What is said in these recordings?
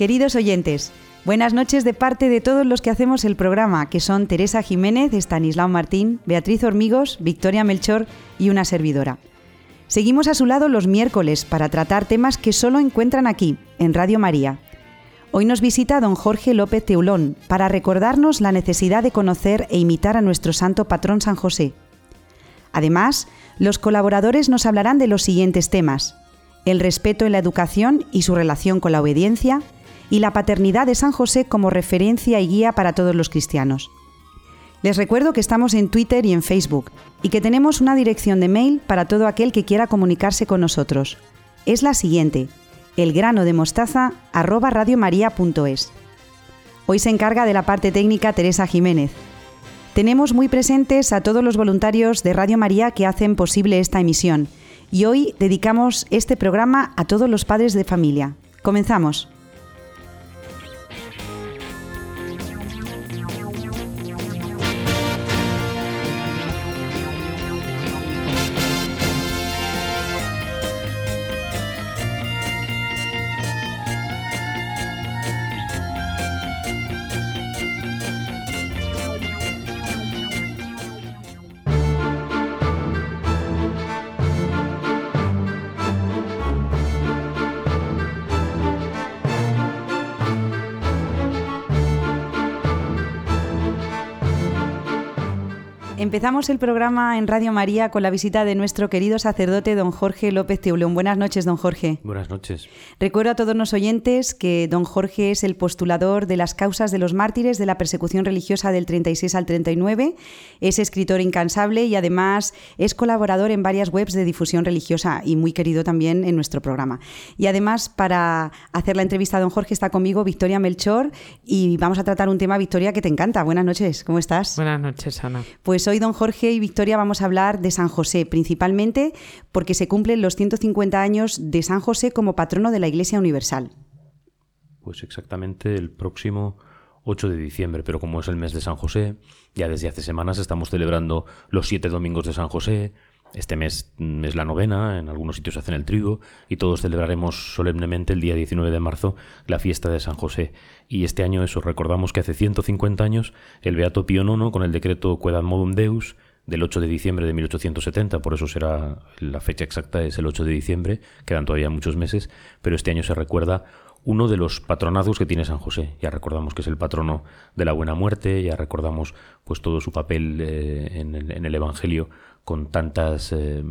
Queridos oyentes, buenas noches de parte de todos los que hacemos el programa, que son Teresa Jiménez, Estanislao Martín, Beatriz Hormigos, Victoria Melchor y una servidora. Seguimos a su lado los miércoles para tratar temas que solo encuentran aquí, en Radio María. Hoy nos visita don Jorge López Teulón para recordarnos la necesidad de conocer e imitar a nuestro santo patrón San José. Además, los colaboradores nos hablarán de los siguientes temas: el respeto en la educación y su relación con la obediencia, y la paternidad de San José como referencia y guía para todos los cristianos. Les recuerdo que estamos en Twitter y en Facebook y que tenemos una dirección de mail para todo aquel que quiera comunicarse con nosotros. Es la siguiente: elgranodemostaza@radiomaria.es. Hoy se encarga de la parte técnica Teresa Jiménez. Tenemos muy presentes a todos los voluntarios de Radio María que hacen posible esta emisión y hoy dedicamos este programa a todos los padres de familia. Comenzamos. Empezamos el programa en Radio María con la visita de nuestro querido sacerdote don Jorge López Teulón. Buenas noches, don Jorge. Buenas noches. Recuerdo a todos los oyentes que don Jorge es el postulador de las causas de los mártires de la persecución religiosa del 36 al 39, es escritor incansable y además es colaborador en varias webs de difusión religiosa y muy querido también en nuestro programa. Y además para hacer la entrevista a don Jorge está conmigo Victoria Melchor y vamos a tratar un tema, Victoria, que te encanta. Buenas noches, ¿cómo estás? Buenas noches, Ana. Pues hoy, don Jorge y Victoria, vamos a hablar de San José, principalmente porque se cumplen los 150 años de San José como patrono de la Iglesia Universal. Pues exactamente el próximo 8 de diciembre, pero como es el mes de San José, ya desde hace semanas estamos celebrando los siete domingos de San José. Este mes es la novena, en algunos sitios hacen el trigo y todos celebraremos solemnemente el día 19 de marzo la fiesta de San José. Y este año eso, recordamos que hace 150 años el Beato Pío IX con el decreto Quedam Modum Deus del 8 de diciembre de 1870, por eso será la fecha exacta es el 8 de diciembre, quedan todavía muchos meses, pero este año se recuerda uno de los patronazos que tiene San José. Ya recordamos que es el patrono de la buena muerte, ya recordamos pues todo su papel eh, en, el, Evangelio con tantas eh,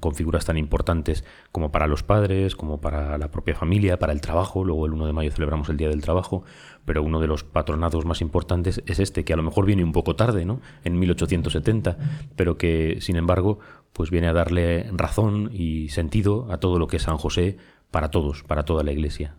con figuras tan importantes como para los padres, como para la propia familia, para el trabajo. Luego el 1 de mayo celebramos el Día del Trabajo, pero uno de los patronados más importantes es este, que a lo mejor viene un poco tarde, ¿no? En 1870, pero que sin embargo pues viene a darle razón y sentido a todo lo que es San José para todos, para toda la Iglesia.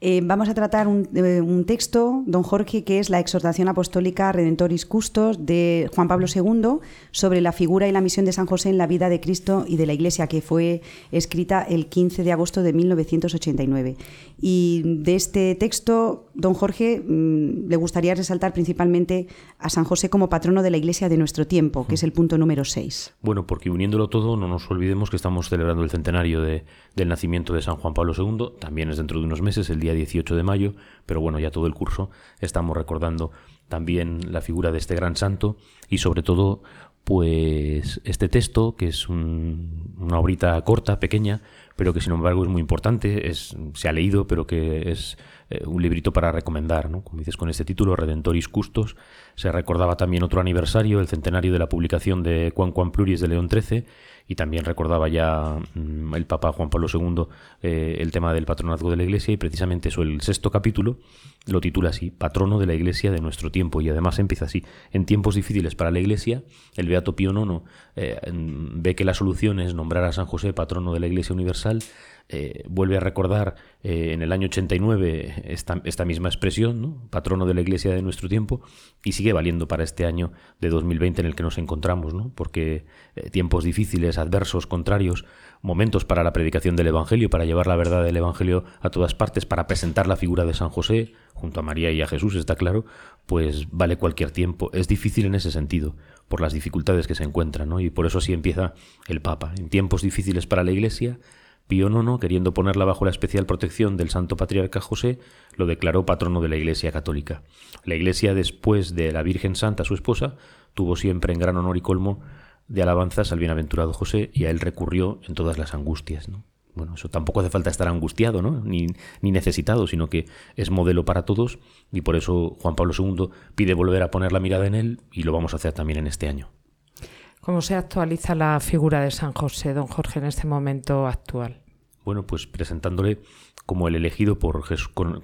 Eh, vamos a tratar un, eh, un, texto, don Jorge, que es la exhortación apostólica Redentoris Custos de Juan Pablo II sobre la figura y la misión de San José en la vida de Cristo y de la Iglesia, que fue escrita el 15 de agosto de 1989. Y de este texto, don Jorge, mmm, le gustaría resaltar principalmente a San José como patrono de la Iglesia de nuestro tiempo, que es el punto número 6. Bueno, porque uniéndolo todo, no nos olvidemos que estamos celebrando el centenario de, del nacimiento de San Juan Pablo II, también es dentro de unos meses, el día 18 de mayo, pero bueno, ya todo el curso estamos recordando también la figura de este gran santo y sobre todo pues este texto, que es un, una obrita corta, pequeña, pero que sin embargo es muy importante, es, se ha leído, pero que es eh, un librito para recomendar, ¿no? Como dices con este título, Redentoris Custos, se recordaba también otro aniversario, el centenario de la publicación de Juan Juan Pluris de León XIII, y también recordaba ya mmm, el Papa Juan Pablo II eh, el tema del patronazgo de la Iglesia, y precisamente eso, el sexto capítulo, lo titula así, Patrono de la Iglesia de nuestro tiempo, y además empieza así, en tiempos difíciles para la Iglesia, el Beato Pío IX eh, ve que la solución es nombrar a San José patrono de la Iglesia Universal, eh, vuelve a recordar eh, en el año 89 esta, esta misma expresión, ¿no? patrono de la Iglesia de nuestro tiempo, y sigue valiendo para este año de 2020 en el que nos encontramos, ¿no? porque eh, tiempos difíciles, adversos, contrarios, momentos para la predicación del Evangelio, para llevar la verdad del Evangelio a todas partes, para presentar la figura de San José, junto a María y a Jesús, está claro, pues vale cualquier tiempo. Es difícil en ese sentido, por las dificultades que se encuentran, ¿no? y por eso así empieza el Papa. En tiempos difíciles para la Iglesia, Pío IX, queriendo ponerla bajo la especial protección del Santo Patriarca José, lo declaró patrono de la Iglesia Católica. La Iglesia, después de la Virgen Santa, su esposa, tuvo siempre en gran honor y colmo de alabanzas al bienaventurado José y a él recurrió en todas las angustias. ¿no? Bueno, eso tampoco hace falta estar angustiado, ¿no? Ni, ni, necesitado, sino que es modelo para todos y por eso Juan Pablo II pide volver a poner la mirada en él y lo vamos a hacer también en este año. ¿Cómo se actualiza la figura de San José, don Jorge, en este momento actual? Bueno, pues presentándole como el elegido por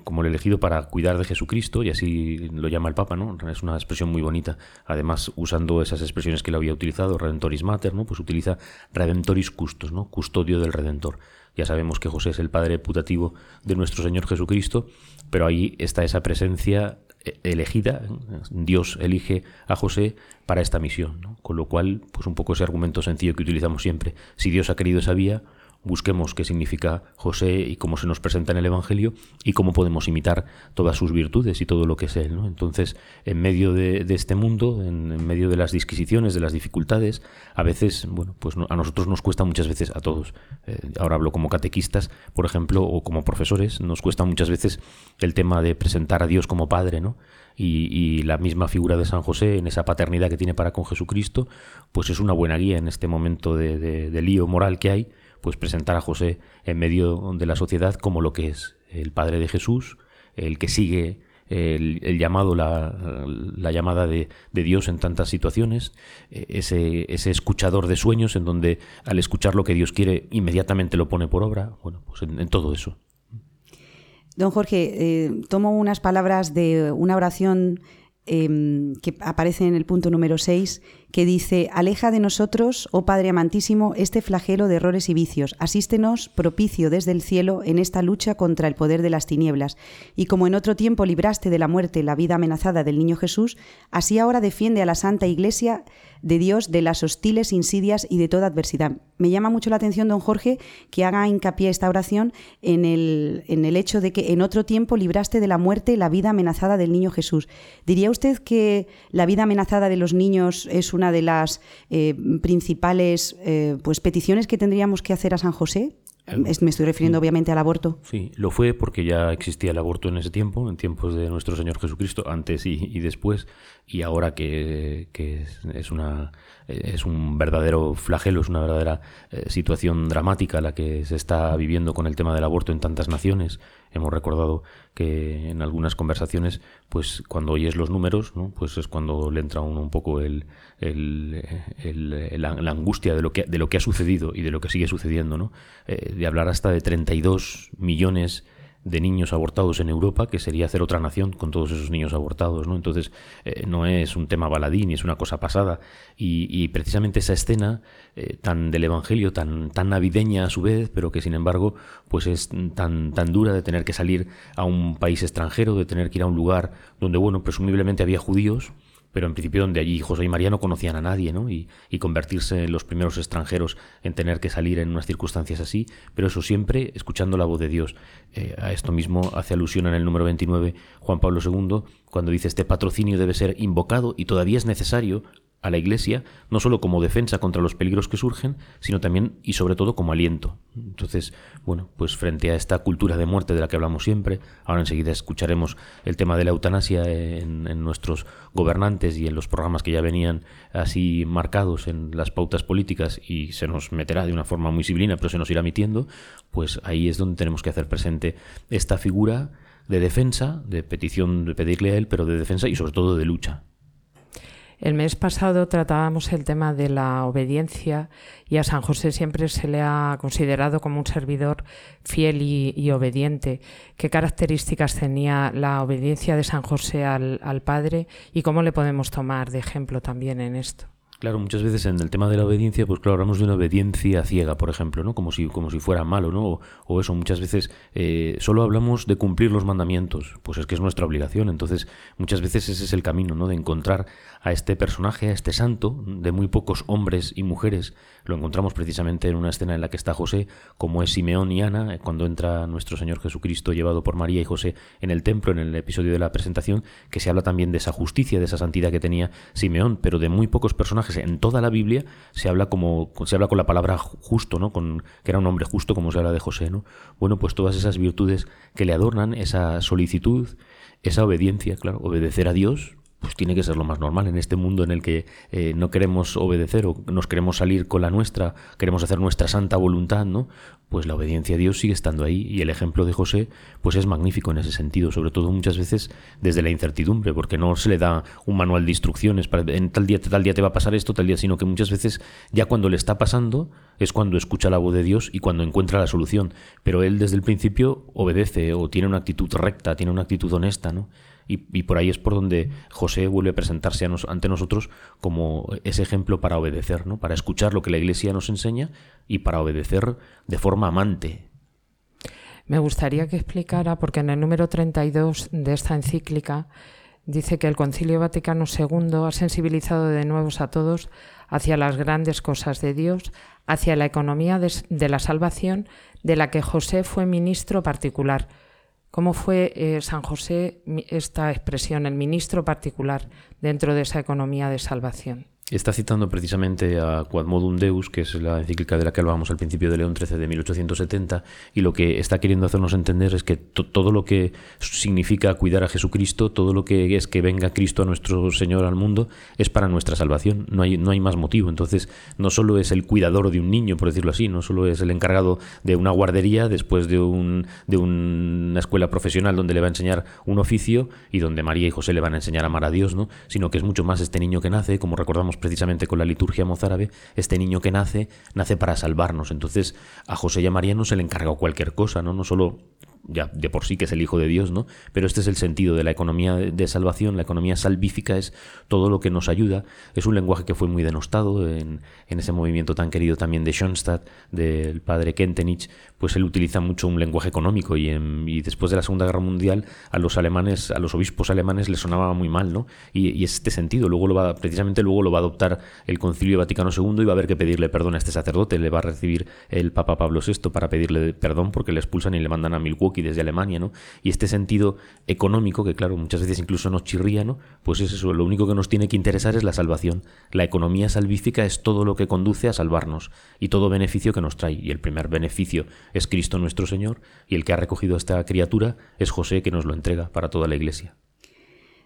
como el elegido para cuidar de Jesucristo y así lo llama el Papa, ¿no? Es una expresión muy bonita. Además, usando esas expresiones que él había utilizado, Redentoris Mater, ¿no? Pues utiliza Redentoris Custos, ¿no? Custodio del Redentor. Ya sabemos que José es el padre putativo de nuestro Señor Jesucristo, pero ahí está esa presencia elegida, Dios elige a José para esta misión, con lo cual, pues un poco ese argumento sencillo que utilizamos siempre, si Dios ha querido esa vía, busquemos qué significa José y cómo se nos presenta en el Evangelio y cómo podemos imitar todas sus virtudes y todo lo que es Él. Entonces, en medio de, este mundo, en, medio de las disquisiciones, de las dificultades, a veces, bueno, pues a nosotros nos cuesta muchas veces, a todos, eh, ahora hablo como catequistas, por ejemplo, o como profesores, nos cuesta muchas veces el tema de presentar a Dios como Padre, ¿no? Y, la misma figura de San José en esa paternidad que tiene para con Jesucristo, pues es una buena guía en este momento de lío moral que hay pues presentar a José en medio de la sociedad como lo que es el Padre de Jesús, el que sigue el, llamado, la, la llamada de, Dios en tantas situaciones, e, ese, ese escuchador de sueños en donde al escuchar lo que Dios quiere inmediatamente lo pone por obra, bueno, pues en, todo eso. Don Jorge, eh, tomo unas palabras de una oración em, que aparece en el punto número 6 que dice, Aleja de nosotros, oh Padre amantísimo, este flagelo de errores y vicios, asístenos propicio desde el cielo en esta lucha contra el poder de las tinieblas, y como en otro tiempo libraste de la muerte la vida amenazada del niño Jesús, así ahora defiende a la Santa Iglesia de Dios de las hostiles insidias y de toda adversidad. Me llama mucho la atención, don Jorge, que haga hincapié esta oración en el, en el hecho de que en otro tiempo libraste de la muerte la vida amenazada del niño Jesús. ¿Diría usted que la vida amenazada de los niños es una de las eh, principales eh, pues, peticiones que tendríamos que hacer a San José? Eh, me estoy refiriendo obviamente al aborto. Sí, lo fue porque ya existía el aborto en ese tiempo, en tiempos de nuestro Señor Jesucristo, antes y, después, y ahora que, es, una, es un verdadero flagelo, es una verdadera situación dramática la que se está viviendo con el tema del aborto en tantas naciones. Hemos recordado que en algunas conversaciones, pues cuando oyes los números, ¿no? pues es cuando le entra uno un poco el, la, angustia de lo, que, de lo que ha sucedido y de lo que sigue sucediendo, ¿no? Eh, de hablar hasta de 32 millones de niños abortados en Europa, que sería hacer otra nación con todos esos niños abortados, ¿no? Entonces, eh, no es un tema baladí ni es una cosa pasada. Y, precisamente esa escena eh, tan del Evangelio, tan, tan navideña a su vez, pero que sin embargo, pues es tan, tan dura de tener que salir a un país extranjero, de tener que ir a un lugar donde, bueno, presumiblemente había judíos, pero en principio donde allí José y María no conocían a nadie, ¿no? Y, convertirse en los primeros extranjeros en tener que salir en unas circunstancias así, pero eso siempre escuchando la voz de Dios. Eh, a esto mismo hace alusión en el número 29 Juan Pablo II, cuando dice este patrocinio debe ser invocado y todavía es necesario a la Iglesia, no solo como defensa contra los peligros que surgen, sino también y sobre todo como aliento. Entonces, bueno, pues frente a esta cultura de muerte de la que hablamos siempre, ahora enseguida escucharemos el tema de la eutanasia en, nuestros gobernantes y en los programas que ya venían así marcados en las pautas políticas y se nos meterá de una forma muy civilina, pero se nos irá emitiendo, pues ahí es donde tenemos que hacer presente esta figura de defensa, de petición de pedirle a él, pero de defensa y sobre todo de lucha. El mes pasado tratábamos el tema de la obediencia y a San José siempre se le ha considerado como un servidor fiel y, obediente. ¿Qué características tenía la obediencia de San José al, Padre y cómo le podemos tomar de ejemplo también en esto? Claro, muchas veces en el tema de la obediencia, pues claro, hablamos de una obediencia ciega, por ejemplo, ¿no? Como si, como si fuera malo, ¿no? O, eso, muchas veces eh, solo hablamos de cumplir los mandamientos, pues es que es nuestra obligación. Entonces, muchas veces ese es el camino, ¿no? De encontrar a este personaje, a este santo, de muy pocos hombres y mujeres lo encontramos precisamente en una escena en la que está José, como es Simeón y Ana, eh, cuando entra nuestro Señor Jesucristo llevado por María y José en el templo, en el episodio de la presentación, que se habla también de esa justicia, de esa santidad que tenía Simeón, pero de muy pocos personajes en toda la Biblia se habla como se habla con la palabra justo, ¿no? Con que era un hombre justo como se habla de José, ¿no? Bueno, pues todas esas virtudes que le adornan, esa solicitud, esa obediencia, claro, obedecer a Dios, pues tiene que ser lo más normal en este mundo en el que eh, no queremos obedecer o nos queremos salir con la nuestra, queremos hacer nuestra santa voluntad, ¿no? Pues la obediencia a Dios sigue estando ahí y el ejemplo de José pues es magnífico en ese sentido, sobre todo muchas veces desde la incertidumbre, porque no se le da un manual de instrucciones para en tal día tal día te va a pasar esto, tal día, sino que muchas veces ya cuando le está pasando es cuando escucha la voz de Dios y cuando encuentra la solución, pero él desde el principio obedece o tiene una actitud recta, tiene una actitud honesta, ¿no? Y, por ahí es por donde José vuelve a presentarse ante nosotros como ese ejemplo para obedecer, ¿no? para escuchar lo que la Iglesia nos enseña y para obedecer de forma amante. Me gustaría que explicara, porque en el número 32 de esta encíclica dice que el Concilio Vaticano II ha sensibilizado de nuevo a todos hacia las grandes cosas de Dios, hacia la economía de la salvación, de la que José fue ministro particular ¿Cómo fue eh, San José esta expresión, el ministro particular dentro de esa economía de salvación? Está citando precisamente a Quadmodum Deus, que es la encíclica de la que hablábamos al principio de León XIII de 1870, y lo que está queriendo hacernos entender es que todo lo que significa cuidar a Jesucristo, todo lo que es que venga Cristo a nuestro Señor al mundo, es para nuestra salvación, no hay, no hay más motivo. Entonces, no solo es el cuidador de un niño, por decirlo así, no solo es el encargado de una guardería después de, un, de una escuela profesional donde le va a enseñar un oficio y donde María y José le van a enseñar a amar a Dios, ¿no? sino que es mucho más este niño que nace, como recordamos precisamente con la liturgia mozárabe, este niño que nace, nace para salvarnos. Entonces a José y a María no se le encarga cualquier cosa, ¿no? No solo ya de por sí que es el Hijo de Dios, ¿no? Pero este es el sentido de la economía de salvación, la economía salvífica es todo lo que nos ayuda. Es un lenguaje que fue muy denostado en, en ese movimiento tan querido también de Schoenstatt, del padre Kentenich, pues él utiliza mucho un lenguaje económico y, después de la Segunda Guerra Mundial a los alemanes, a los obispos alemanes les sonaba muy mal, ¿no? Y, y este sentido, luego lo va, precisamente luego lo va a adoptar el Concilio Vaticano II y va a haber que pedirle perdón a este sacerdote, le va a recibir el Papa Pablo VI para pedirle perdón porque le expulsan y le mandan a Milwaukee y desde Alemania, ¿no? Y este sentido económico, que claro, muchas veces incluso nos chirría, ¿no? Pues es eso, lo único que nos tiene que interesar es la salvación. La economía salvífica es todo lo que conduce a salvarnos y todo beneficio que nos trae. Y el primer beneficio es Cristo nuestro Señor, y el que ha recogido esta criatura es José que nos lo entrega para toda la Iglesia.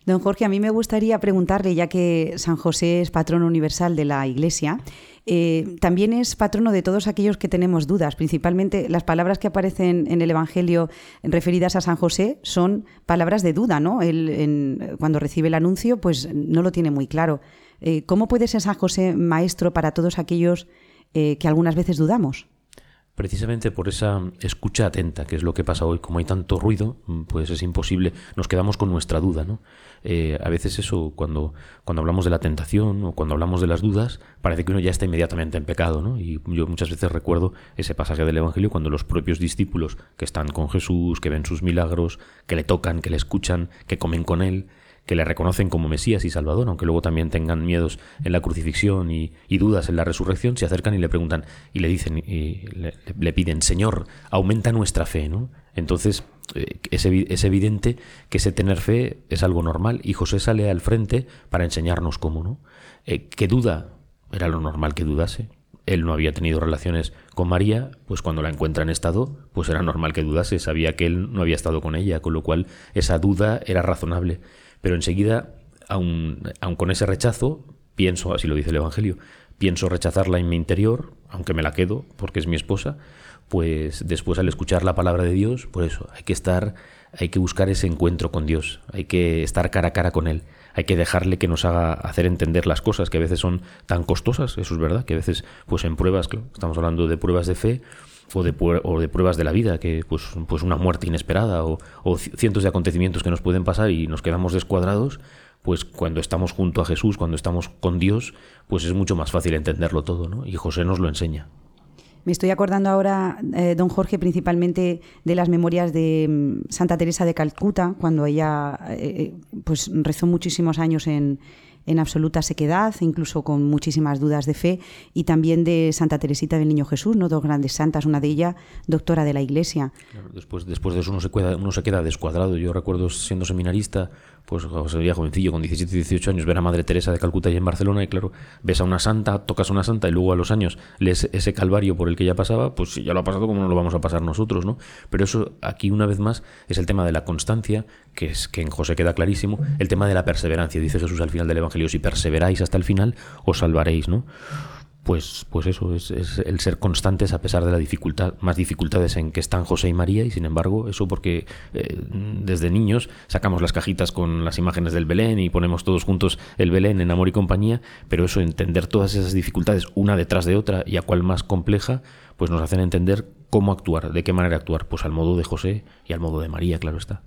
Don Jorge, a mí me gustaría preguntarle, ya que San José es patrono universal de la Iglesia, eh, también es patrono de todos aquellos que tenemos dudas. Principalmente las palabras que aparecen en el Evangelio referidas a San José son palabras de duda, ¿no? Él, cuando recibe el anuncio, pues no lo tiene muy claro. Eh, ¿Cómo puede ser San José maestro para todos aquellos eh, que algunas veces dudamos? Precisamente por esa escucha atenta, que es lo que pasa hoy. Como hay tanto ruido, mm, pues es imposible. Nos quedamos con nuestra duda, ¿no? Eh, a veces eso, cuando, cuando hablamos de la tentación o cuando hablamos de las dudas, parece que uno ya está inmediatamente en pecado, ¿no? Y yo muchas veces recuerdo ese pasaje del Evangelio cuando los propios discípulos que están con Jesús, que ven sus milagros, que le tocan, que le escuchan, que comen con él, que le reconocen como Mesías y Salvador, aunque luego también tengan miedos en la crucifixión y, dudas en la resurrección, se acercan y le preguntan y le dicen y le, piden, Señor, aumenta nuestra fe, ¿no? Entonces eh, es, evidente que ese tener fe es algo normal y José sale al frente para enseñarnos cómo, ¿no? Eh, ¿Qué duda? Era lo normal que dudase. Él no había tenido relaciones con María, pues cuando la encuentra en estado, pues era normal que dudase, sabía que él no había estado con ella, con lo cual esa duda era razonable. Pero enseguida, aun, con ese rechazo, pienso, así lo dice el Evangelio, pienso rechazarla en mi interior, aunque me la quedo porque es mi esposa, pues después al escuchar la palabra de Dios, por eso hay que estar, hay que buscar ese encuentro con Dios, hay que estar cara a cara con Él, hay que dejarle que nos haga hacer entender las cosas que a veces son tan costosas, eso es verdad, que a veces pues en pruebas, estamos hablando de pruebas de fe, o de, o de pruebas de la vida, que pues, pues una muerte inesperada o, cientos de acontecimientos que nos pueden pasar y nos quedamos descuadrados, pues cuando estamos junto a Jesús, cuando estamos con Dios, pues es mucho más fácil entenderlo todo, ¿no? Y José nos lo enseña. Me estoy acordando ahora, eh, don Jorge, principalmente de las memorias de mm, Santa Teresa de Calcuta, cuando ella eh, eh, pues rezó muchísimos años en, en absoluta sequedad, incluso con muchísimas dudas de fe, y también de Santa Teresita del Niño Jesús, ¿no? dos grandes santas, una de ellas doctora de la Iglesia. después, después de eso uno se, queda, uno se queda descuadrado. Yo recuerdo siendo seminarista, pues sería jovencillo, con 17, 18 años, ver a Madre Teresa de Calcuta y en Barcelona, y claro, ves a una santa, tocas a una santa, y luego a los años lees ese calvario por el que ya pasaba, pues si ya lo ha pasado, ¿cómo no lo vamos a pasar nosotros? ¿no? Pero eso aquí, una vez más, es el tema de la constancia, que es que en José queda clarísimo, el tema de la perseverancia. Dice Jesús al final del Evangelio, si perseveráis hasta el final, os salvaréis, ¿no? Pues, pues eso, es, el ser constantes a pesar de la dificultad, más dificultades en que están José y María, y sin embargo, eso porque eh, desde niños sacamos las cajitas con las imágenes del Belén y ponemos todos juntos el Belén en amor y compañía, pero eso, entender todas esas dificultades una detrás de otra y a cuál más compleja, pues nos hacen entender cómo actuar, de qué manera actuar, pues al modo de José y al modo de María, claro está.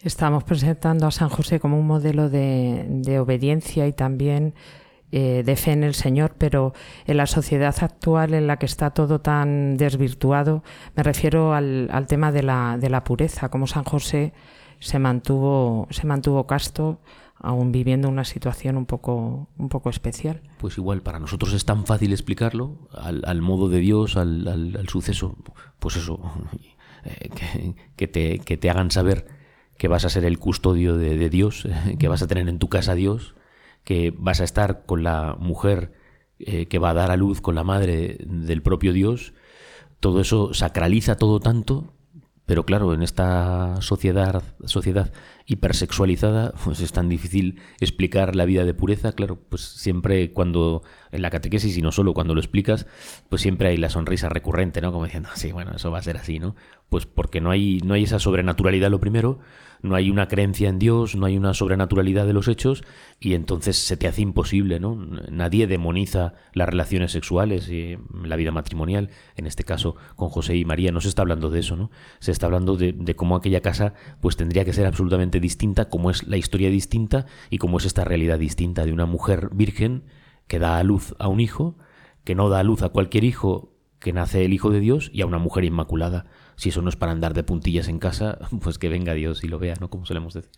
Estamos presentando a San José como un modelo de, de obediencia y también eh, de fe en el Señor, pero en la sociedad actual en la que está todo tan desvirtuado, me refiero al, tema de la, de la, pureza, como San José se mantuvo, se mantuvo casto aún viviendo una situación un poco, un poco especial. Pues igual, para nosotros es tan fácil explicarlo al, modo de Dios, al, suceso, pues eso, eh, que, te, que, te, hagan saber que vas a ser el custodio de, de Dios, que vas a tener en tu casa a Dios, que vas a estar con la mujer eh, que va a dar a luz, con la madre del propio Dios, todo eso sacraliza todo tanto, pero claro, en esta sociedad, sociedad hipersexualizada, pues es tan difícil explicar la vida de pureza, claro, pues siempre cuando en la catequesis y no solo cuando lo explicas, pues siempre hay la sonrisa recurrente, ¿no? Como diciendo, sí, bueno, eso va a ser así, ¿no? Pues porque no hay, no hay esa sobrenaturalidad lo primero, no hay una creencia en Dios, no hay una sobrenaturalidad de los hechos y entonces se te hace imposible, ¿no? Nadie demoniza las relaciones sexuales y la vida matrimonial, en este caso con José y María, no se está hablando de eso, ¿no? Se está hablando de, de cómo aquella casa pues tendría que ser absolutamente distinta, cómo es la historia distinta y cómo es esta realidad distinta de una mujer virgen que da a luz a un hijo, que no da a luz a cualquier hijo que nace el Hijo de Dios y a una mujer inmaculada si eso no es para andar de puntillas en casa, pues que venga Dios y lo vea, ¿no? Como solemos decir.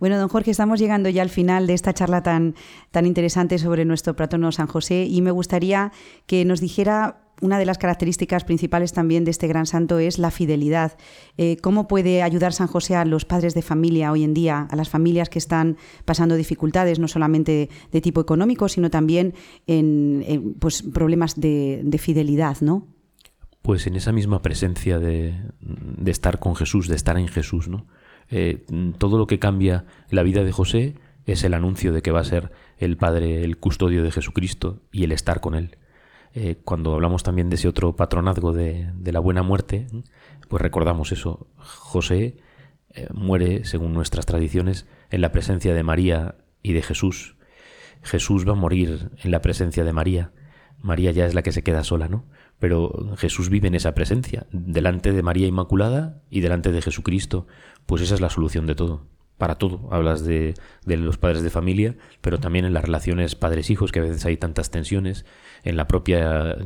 Bueno, don Jorge, estamos llegando ya al final de esta charla tan, tan interesante sobre nuestro patrono San José y me gustaría que nos dijera una de las características principales también de este gran santo es la fidelidad. Eh, ¿Cómo puede ayudar San José a los padres de familia hoy en día, a las familias que están pasando dificultades, no solamente de tipo económico, sino también en, pues, problemas de, de fidelidad, ¿no? Pues en esa misma presencia de, estar con Jesús, de estar en Jesús, ¿no? Eh, todo lo que cambia la vida de José es el anuncio de que va a ser el Padre, el custodio de Jesucristo y el estar con Él. Eh, cuando hablamos también de ese otro patronazgo de, la buena muerte, pues recordamos eso. José eh, muere, según nuestras tradiciones, en la presencia de María y de Jesús. Jesús va a morir en la presencia de María. María ya es la que se queda sola, ¿no? Pero Jesús vive en esa presencia, delante de María Inmaculada y delante de Jesucristo. Pues esa es la solución de todo. Para todo. Hablas de, de los padres de familia, pero también en las relaciones padres-hijos, que a veces hay tantas tensiones. En la propia.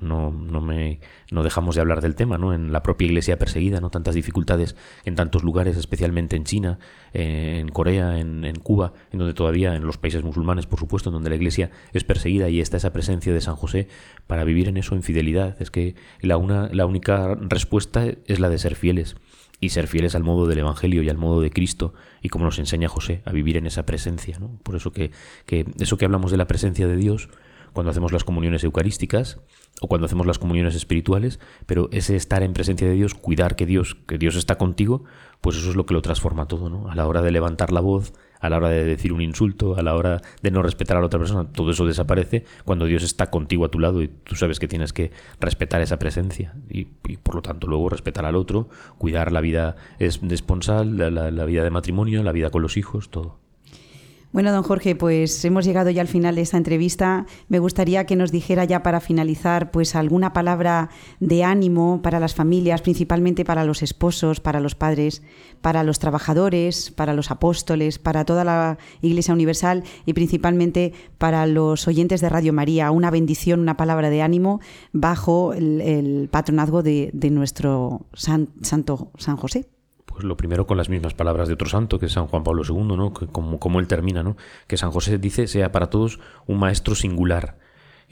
No, no, me, no dejamos de hablar del tema, ¿no? En la propia iglesia perseguida, ¿no? Tantas dificultades en tantos lugares, especialmente en China, en Corea, en, en Cuba, en donde todavía, en los países musulmanes, por supuesto, en donde la iglesia es perseguida y está esa presencia de San José, para vivir en eso en fidelidad. Es que la, una, la única respuesta es la de ser fieles y ser fieles al modo del Evangelio y al modo de Cristo y como nos enseña José a vivir en esa presencia. ¿no? Por eso que, que eso que hablamos de la presencia de Dios cuando hacemos las comuniones eucarísticas o cuando hacemos las comuniones espirituales, pero ese estar en presencia de Dios, cuidar que Dios, que Dios está contigo, pues eso es lo que lo transforma todo, ¿no? A la hora de levantar la voz, a la hora de decir un insulto, a la hora de no respetar a la otra persona, todo eso desaparece cuando Dios está contigo a tu lado y tú sabes que tienes que respetar esa presencia y, por lo tanto luego respetar al otro, cuidar la vida esponsal, la vida de matrimonio, la vida con los hijos, todo. Bueno, don Jorge, pues hemos llegado ya al final de esta entrevista. Me gustaría que nos dijera ya para finalizar, pues alguna palabra de ánimo para las familias, principalmente para los esposos, para los padres, para los trabajadores, para los apóstoles, para toda la Iglesia Universal y principalmente para los oyentes de Radio María. Una bendición, una palabra de ánimo bajo el, patronazgo de, nuestro santo San José Pues lo primero con las mismas palabras de otro santo, que es San Juan Pablo II, ¿no? Que como, como él termina, ¿no? Que San José dice sea para todos un maestro singular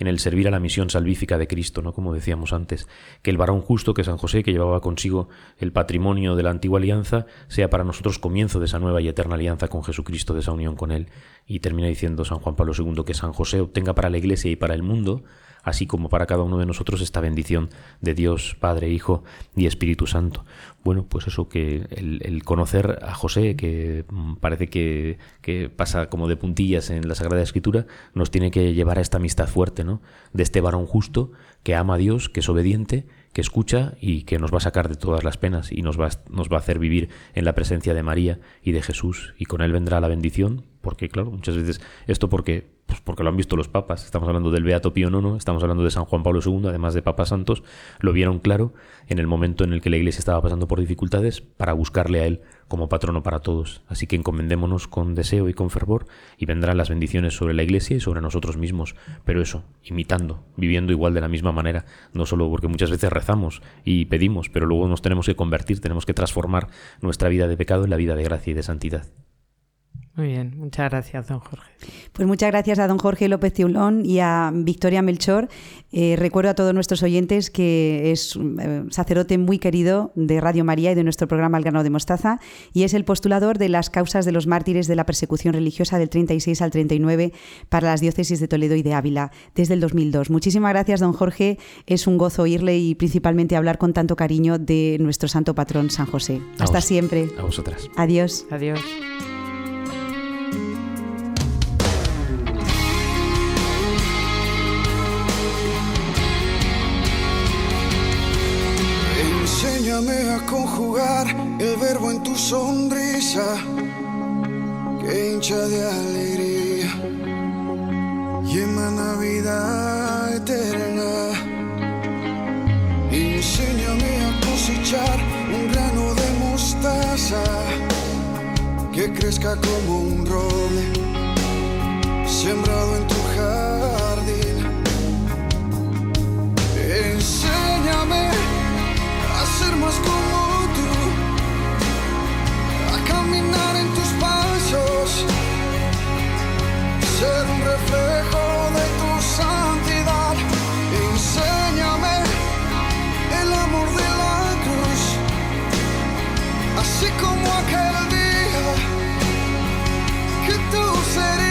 en el servir a la misión salvífica de Cristo, ¿no? Como decíamos antes, que el varón justo que San José, que llevaba consigo el patrimonio de la antigua alianza, sea para nosotros comienzo de esa nueva y eterna alianza con Jesucristo, de esa unión con Él. Y termina diciendo San Juan Pablo II que San José obtenga para la Iglesia y para el mundo así como para cada uno de nosotros esta bendición de Dios, Padre, Hijo y Espíritu Santo. Bueno, pues eso que el, conocer a José, que mm, parece que, que, pasa como de puntillas en la Sagrada Escritura, nos tiene que llevar a esta amistad fuerte, ¿no? De este varón justo que ama a Dios, que es obediente, que escucha y que nos va a sacar de todas las penas y nos va, nos va a hacer vivir en la presencia de María y de Jesús. Y con él vendrá la bendición, porque claro, muchas veces esto porque pues porque lo han visto los papas. Estamos hablando del Beato Pío IX, estamos hablando de San Juan Pablo II, además de papas santos, lo vieron claro en el momento en el que la Iglesia estaba pasando por dificultades para buscarle a él como patrono para todos. Así que encomendémonos con deseo y con fervor y vendrán las bendiciones sobre la Iglesia y sobre nosotros mismos. Pero eso, imitando, viviendo igual de la misma manera, no solo porque muchas veces rezamos y pedimos, pero luego nos tenemos que convertir, tenemos que transformar nuestra vida de pecado en la vida de gracia y de santidad. Muy bien, muchas gracias, don Jorge. Pues muchas gracias a don Jorge López Tiulón y a Victoria Melchor. Eh, recuerdo a todos nuestros oyentes que es eh, sacerdote muy querido de Radio María y de nuestro programa El Grano de Mostaza y es el postulador de las causas de los mártires de la persecución religiosa del 36 al 39 para las diócesis de Toledo y de Ávila desde el 2002. Muchísimas gracias, don Jorge. Es un gozo oírle y principalmente hablar con tanto cariño de nuestro santo patrón San José. Hasta siempre. A vosotras. Adiós. Adiós. Que hincha de alegría y emana vida eterna. Enséñame a cosechar un grano de mostaza que crezca como un roble sembrado en tu jardín. Enséñame ser más como a caminar en tus pasos, ser un reflejo de tu santidad. Enséñame el amor de la cruz, así como aquel día que tú serías.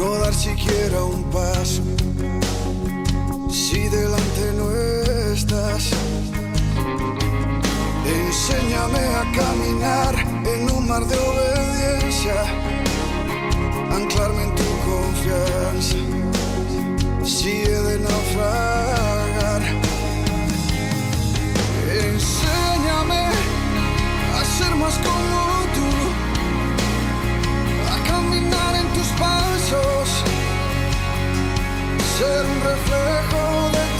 No dar siquiera un paso si delante no estás. Enséñame a caminar en un mar de obediencia, anclarme en tu confianza, si he de naufragar. Enséñame a ser más como pasos, ser un reflejo de tu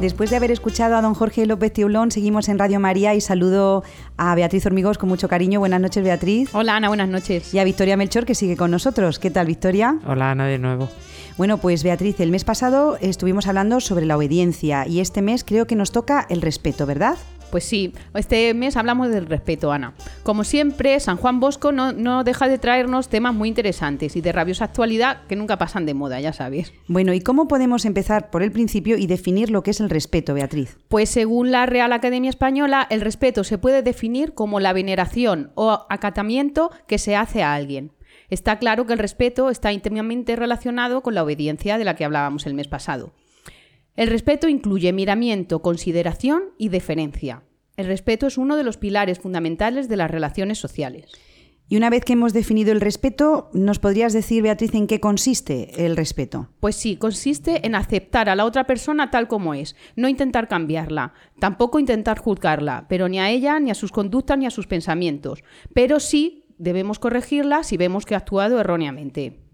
Después de haber escuchado a don Jorge López Tiulón, seguimos en Radio María y saludo a Beatriz Hormigos con mucho cariño. Buenas noches, Beatriz. Hola, Ana, buenas noches. Y a Victoria Melchor, que sigue con nosotros. ¿Qué tal, Victoria? Hola, Ana, de nuevo. Bueno, pues Beatriz, el mes pasado estuvimos hablando sobre la obediencia y este mes creo que nos toca el respeto, ¿verdad? Pues sí, este mes hablamos del respeto, Ana. Como siempre, San Juan Bosco no, deja de traernos temas muy interesantes y de rabiosa actualidad que nunca pasan de moda, ya sabes. Bueno, ¿y cómo podemos empezar por el principio y definir lo que es el respeto, Beatriz? Pues según la Real Academia Española, el respeto se puede definir como la veneración o acatamiento que se hace a alguien. Está claro que el respeto está íntimamente relacionado con la obediencia de la que hablábamos el mes pasado. El respeto incluye miramiento, consideración y deferencia. El respeto es uno de los pilares fundamentales de las relaciones sociales. Y una vez que hemos definido el respeto, ¿nos podrías decir, Beatriz, en qué consiste el respeto? Pues sí, consiste en aceptar a la otra persona tal como es, no intentar cambiarla, tampoco intentar juzgarla, pero ni a ella, ni a sus conductas, ni a sus pensamientos. Pero sí debemos corregirla si vemos que ha actuado erróneamente.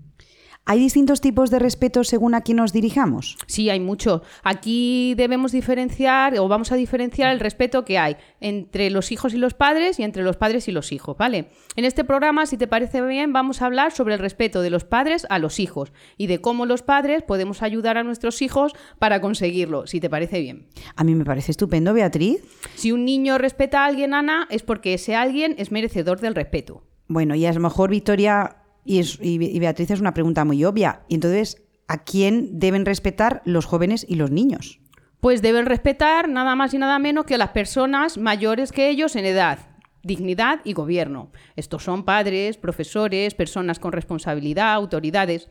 ¿Hay distintos tipos de respeto según a quién nos dirijamos? Sí, hay mucho. Aquí debemos diferenciar o vamos a diferenciar el respeto que hay entre los hijos y los padres y entre los padres y los hijos, ¿vale? En este programa, si te parece bien, vamos a hablar sobre el respeto de los padres a los hijos y de cómo los padres podemos ayudar a nuestros hijos para conseguirlo, si te parece bien. A mí me parece estupendo, Beatriz. Si un niño respeta a alguien, Ana, es porque ese alguien es merecedor del respeto. Bueno, y a lo mejor, Victoria, y, es- Beatriz es una pregunta muy obvia. Y entonces, ¿a quién deben respetar los jóvenes y los niños? Pues deben respetar nada más y nada menos que a las personas mayores que ellos en edad, dignidad y gobierno. Estos son padres, profesores, personas con responsabilidad, autoridades.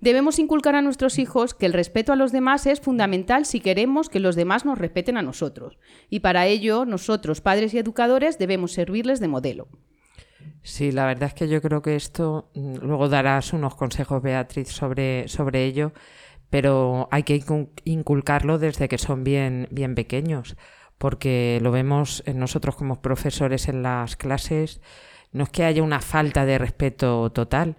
Debemos inculcar a nuestros hijos que el respeto a los demás es fundamental si queremos que los demás nos respeten a nosotros. Y para ello, nosotros, padres y educadores, debemos servirles de modelo. Sí, la verdad es que yo creo que esto, mm, luego darás unos consejos, Beatriz, sobre, sobre ello, pero hay que incul- inculcarlo desde que son bien, bien pequeños, porque lo vemos nosotros como profesores en las clases, no es que haya una falta de respeto total,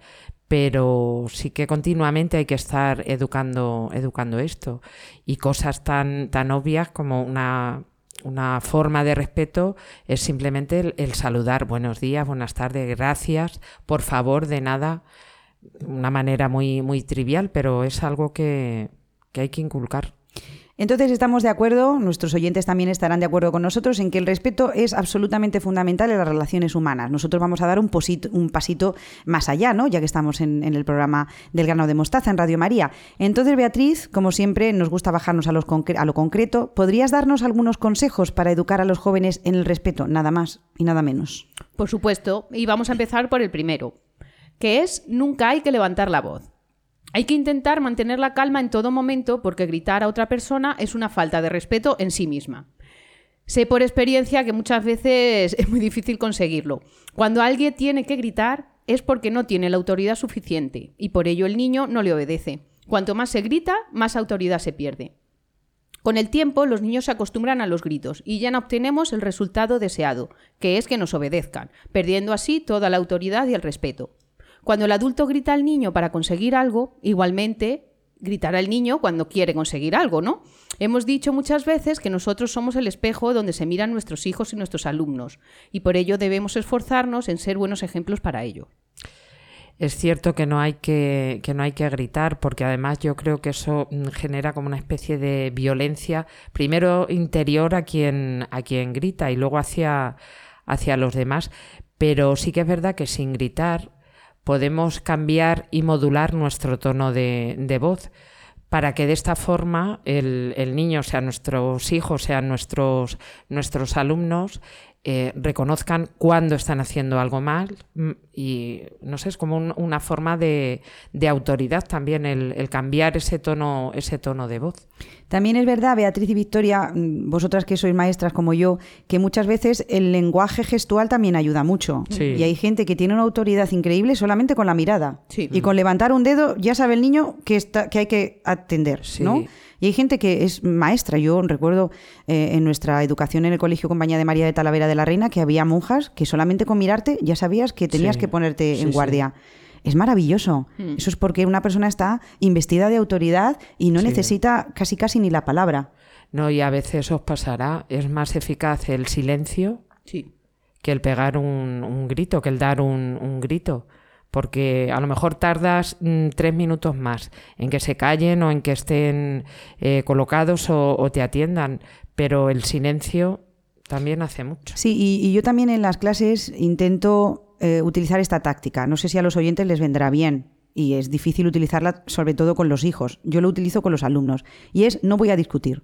pero sí que continuamente hay que estar educando, educando esto. Y cosas tan, tan obvias como una, una forma de respeto es simplemente el, el saludar buenos días, buenas tardes, gracias, por favor, de nada. Una manera muy, muy trivial, pero es algo que, que hay que inculcar. Entonces estamos de acuerdo, nuestros oyentes también estarán de acuerdo con nosotros en que el respeto es absolutamente fundamental en las relaciones humanas. Nosotros vamos a dar un, pasito más allá, ¿no? Ya que estamos en, el programa del grano de mostaza en Radio María. Entonces, Beatriz, como siempre, nos gusta bajarnos a, a lo concreto. ¿Podrías darnos algunos consejos para educar a los jóvenes en el respeto? Nada más y nada menos. Por supuesto, y vamos a empezar por el primero, que es nunca hay que levantar la voz. Hay que intentar mantener la calma en todo momento porque gritar a otra persona es una falta de respeto en sí misma. Sé por experiencia que muchas veces es muy difícil conseguirlo. Cuando alguien tiene que gritar es porque no tiene la autoridad suficiente y por ello el niño no le obedece. Cuanto más se grita, más autoridad se pierde. Con el tiempo, los niños se acostumbran a los gritos y ya no obtenemos el resultado deseado, que es que nos obedezcan, perdiendo así toda la autoridad y el respeto. Cuando el adulto grita al niño para conseguir algo, igualmente gritará el niño cuando quiere conseguir algo, ¿no? Hemos dicho muchas veces que nosotros somos el espejo donde se miran nuestros hijos y nuestros alumnos, y por ello debemos esforzarnos en ser buenos ejemplos para ello. Es cierto que no hay que, que no hay que gritar, porque además yo creo que eso mm, genera como una especie de violencia, primero interior a quien, a quien grita y luego hacia, hacia los demás. Pero sí que es verdad que sin gritar podemos cambiar y modular nuestro tono de, de voz para que de esta forma el, el niño, sea nuestros hijos, sean nuestros, nuestros alumnos, eh, reconozcan cuándo están haciendo algo mal mm, y no sé, es como un- una forma de, de autoridad también el, el cambiar ese tono, ese tono de voz. También es verdad, Beatriz y Victoria, mm, vosotras que sois maestras como yo, que muchas veces el lenguaje gestual también ayuda mucho. Sí. Y hay gente que tiene una autoridad increíble solamente con la mirada. Sí. Y con levantar un dedo ya sabe el niño que, está, que hay que atender, Sí. ¿no? Y hay gente que es maestra. Yo recuerdo eh, en nuestra educación en el Colegio Compañía de María de Talavera de la Reina que había monjas que solamente con mirarte ya sabías que tenías Sí. que ponerte Sí, en sí. guardia. Es maravilloso. Eso es porque una persona está investida de autoridad y no Sí. necesita casi casi ni la palabra. No, y a veces os pasará, es más eficaz el silencio Sí. que el pegar un, un grito, que el dar un, un grito. Porque a lo mejor tardas mm, tres minutos más en que se callen o en que estén eh, colocados o, o te atiendan, pero el silencio también hace mucho. Sí, y, y yo también en las clases intento eh, utilizar esta táctica. No sé si a los oyentes les vendrá bien y es difícil utilizarla sobre todo con los hijos. Yo lo utilizo con los alumnos y es no voy a discutir.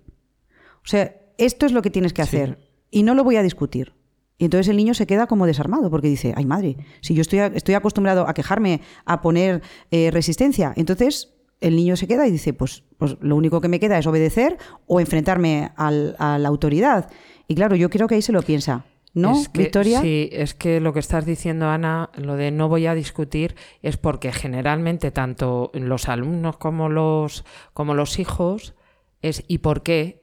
O sea, esto es lo que tienes que Sí. hacer y no lo voy a discutir. Y entonces el niño se queda como desarmado porque dice, ay madre, si yo estoy, estoy acostumbrado a quejarme, a poner eh, resistencia, entonces el niño se queda y dice, pues, pues lo único que me queda es obedecer o enfrentarme al- a la autoridad. Y claro, yo creo que ahí se lo piensa. ¿No, Es que- Victoria? Sí, es que lo que estás diciendo, Ana, lo de no voy a discutir, es porque generalmente tanto los alumnos como los, como los hijos es ¿y por qué?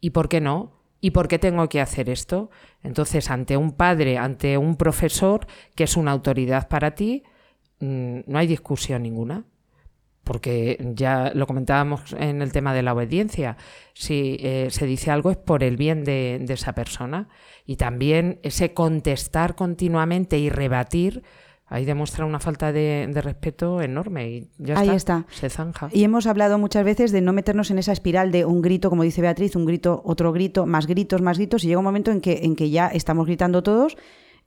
¿Y por qué no? ¿Y por qué tengo que hacer esto? Entonces, ante un padre, ante un profesor que es una autoridad para ti, mm, no hay discusión ninguna. Porque ya lo comentábamos en el tema de la obediencia. Si eh, se dice algo es por el bien de, de esa persona. Y también ese contestar continuamente y rebatir, ahí demuestra una falta de, de respeto enorme. Y ya Ahí está, está. Se zanja. Y hemos hablado muchas veces de no meternos en esa espiral de un grito, como dice Beatriz, un grito, otro grito, más gritos, más gritos, y llega un momento en que, en que ya estamos gritando todos.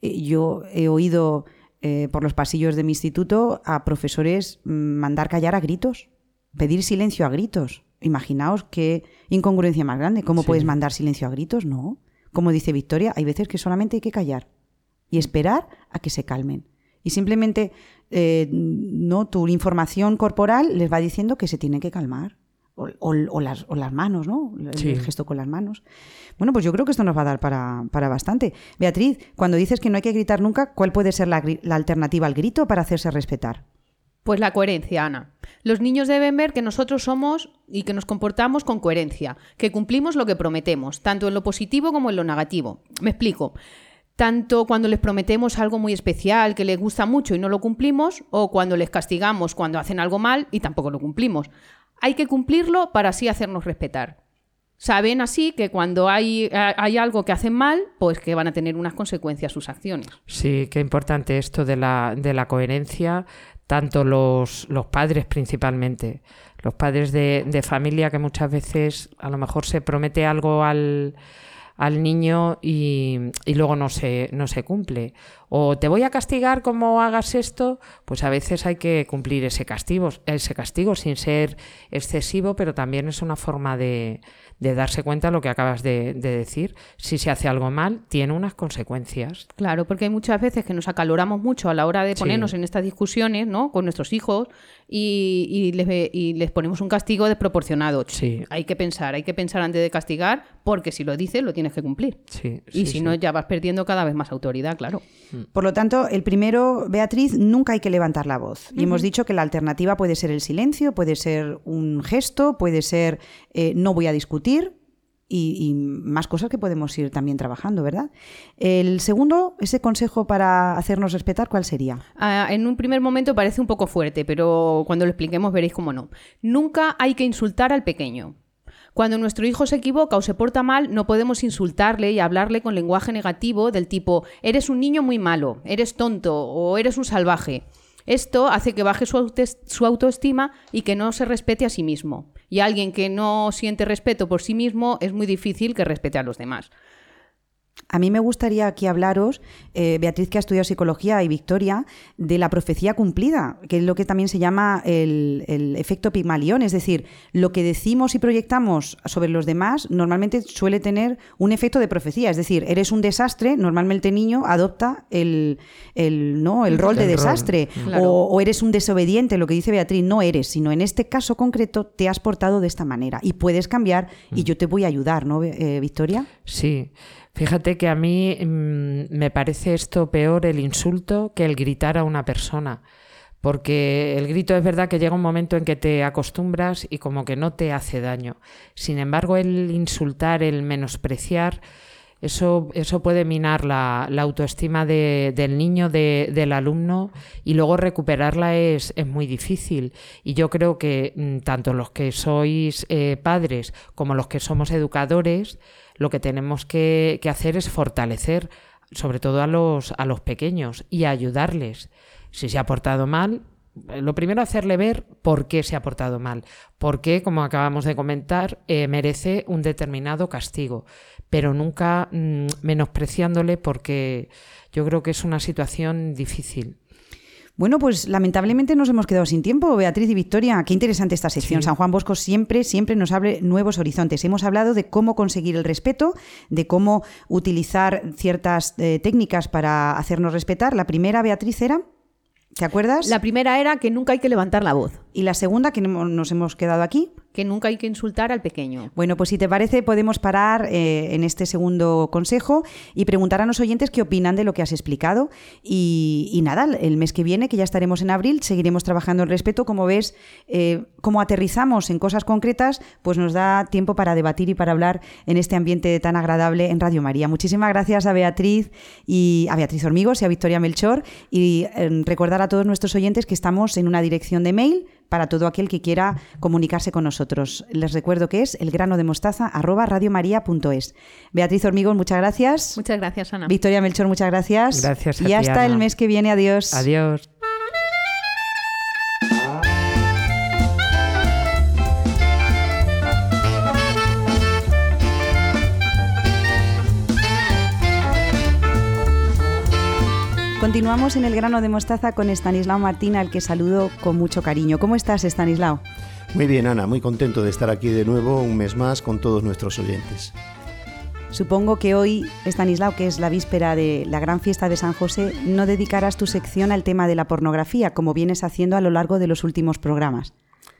Eh, Yo he oído eh, por los pasillos de mi instituto a profesores mm, mandar callar a gritos, pedir silencio a gritos. Imaginaos qué incongruencia más grande. ¿Cómo Sí. puedes mandar silencio a gritos? No. Como dice Victoria, hay veces que solamente hay que callar y esperar a que se calmen. Y simplemente eh, no tu información corporal les va diciendo que se tienen que calmar. O, o- o las, o las manos, ¿no? El, Sí. el gesto con las manos. Bueno, pues yo creo que esto nos va a dar para, para bastante. Beatriz, cuando dices que no hay que gritar nunca, ¿cuál puede ser la alternativa al grito para hacerse respetar? Pues la coherencia, Ana. Los niños deben ver que nosotros somos y que nos comportamos con coherencia, que cumplimos lo que prometemos, tanto en lo positivo como en lo negativo. Me explico. Tanto cuando les prometemos algo muy especial que les gusta mucho y no lo cumplimos, o cuando les castigamos cuando hacen algo mal y tampoco lo cumplimos. Hay que cumplirlo para así hacernos respetar. Saben así que cuando hay, hay algo que hacen mal, pues que van a tener unas consecuencias sus acciones. Sí, qué importante esto de la, de la coherencia, tanto los, los padres principalmente, los padres de, de familia que muchas veces a lo mejor se promete algo al, al niño y, y luego no se, no se cumple. O te voy a castigar como hagas esto, pues a veces hay que cumplir ese castigo, ese castigo sin ser excesivo, pero también es una forma de, de darse cuenta de lo que acabas de, de decir. Si se hace algo mal, tiene unas consecuencias. Claro, porque hay muchas veces que nos acaloramos mucho a la hora de Sí. ponernos en estas discusiones, ¿no? Con nuestros hijos y, y les, y les ponemos un castigo desproporcionado. Sí. Hay que pensar, hay que pensar antes de castigar, porque si lo dices, lo tienes que cumplir. Sí, y sí, si sí. no, ya vas perdiendo cada vez más autoridad, claro. Por lo tanto, el primero, Beatriz, nunca hay que levantar la voz. Y hemos dicho que la alternativa puede ser el silencio, puede ser un gesto, puede ser eh, no voy a discutir y, y más cosas que podemos ir también trabajando, ¿verdad? El segundo, ese consejo para hacernos respetar, ¿cuál sería? Ah, en un primer momento parece un poco fuerte, pero cuando lo expliquemos veréis cómo no. Nunca hay que insultar al pequeño. Cuando nuestro hijo se equivoca o se porta mal, no podemos insultarle y hablarle con lenguaje negativo del tipo eres un niño muy malo, eres tonto o eres un salvaje. Esto hace que baje su, autoestima y que no se respete a sí mismo. Y alguien que no siente respeto por sí mismo es muy difícil que respete a los demás. A mí me gustaría aquí hablaros, eh, Beatriz que ha estudiado psicología y Victoria, de la profecía cumplida, que es lo que también se llama el, el efecto Pigmalión, es decir, lo que decimos y proyectamos sobre los demás normalmente suele tener un efecto de profecía, es decir, eres un desastre, normalmente el niño adopta el, el, ¿no? el rol de desastre, claro. o, o eres un desobediente, lo que dice Beatriz, no eres, sino en este caso concreto te has portado de esta manera y puedes cambiar y yo te voy a ayudar, ¿no, eh, Victoria? Sí, fíjate que a mí mm, me parece esto peor el insulto que el gritar a una persona. Porque el grito es verdad que llega un momento en que te acostumbras y como que no te hace daño. Sin embargo, el insultar, el menospreciar, eso, eso puede minar la, autoestima de- del niño, de- del alumno, y luego recuperarla es, es muy difícil. Y yo creo que mm, tanto los que sois eh, padres como los que somos educadores, lo que tenemos que, hacer es fortalecer, sobre todo a los, a los pequeños, y ayudarles. Si se ha portado mal, eh, lo primero hacerle ver por qué se ha portado mal, por qué, como acabamos de comentar, eh, merece un determinado castigo, pero nunca mm, menospreciándole porque yo creo que es una situación difícil. Bueno, pues lamentablemente nos hemos quedado sin tiempo, Beatriz y Victoria. Qué interesante esta sección. Sí. San Juan Bosco siempre, siempre nos abre nuevos horizontes. Hemos hablado de cómo conseguir el respeto, de cómo utilizar ciertas eh, técnicas para hacernos respetar. La primera, Beatriz, era, ¿te acuerdas? La primera era que nunca hay que levantar la voz. Y la segunda, que no- nos hemos quedado aquí. Que nunca hay que insultar al pequeño. Bueno, pues si te parece, podemos parar eh, en este segundo consejo y preguntar a los oyentes qué opinan de lo que has explicado. Y, nada, el mes que viene, que ya estaremos en abril, seguiremos trabajando en respeto. Como ves, eh, como aterrizamos en cosas concretas, pues nos da tiempo para debatir y para hablar en este ambiente tan agradable en Radio María. Muchísimas gracias a Beatriz y a Beatriz Hormigos y a Victoria Melchor. Y eh, recordar a todos nuestros oyentes que estamos en una dirección de mail para todo aquel que quiera comunicarse con nosotros. Les recuerdo que es el grano de mostaza arroba radiomaria.es. Beatriz Hormigón, muchas gracias. Muchas gracias, Ana. Victoria Melchor, muchas gracias. Gracias. y hasta el mes que viene. Adiós. Adiós. Continuamos en el grano de mostaza con Estanislao Martín, al que saludo con mucho cariño. ¿Cómo estás, Estanislao? Muy bien, Ana, muy contento de estar aquí de nuevo un mes más con todos nuestros oyentes. Supongo que hoy, Estanislao, que es la víspera de la gran fiesta de San José, no dedicarás tu sección al tema de la pornografía, como vienes haciendo a lo largo de los últimos programas.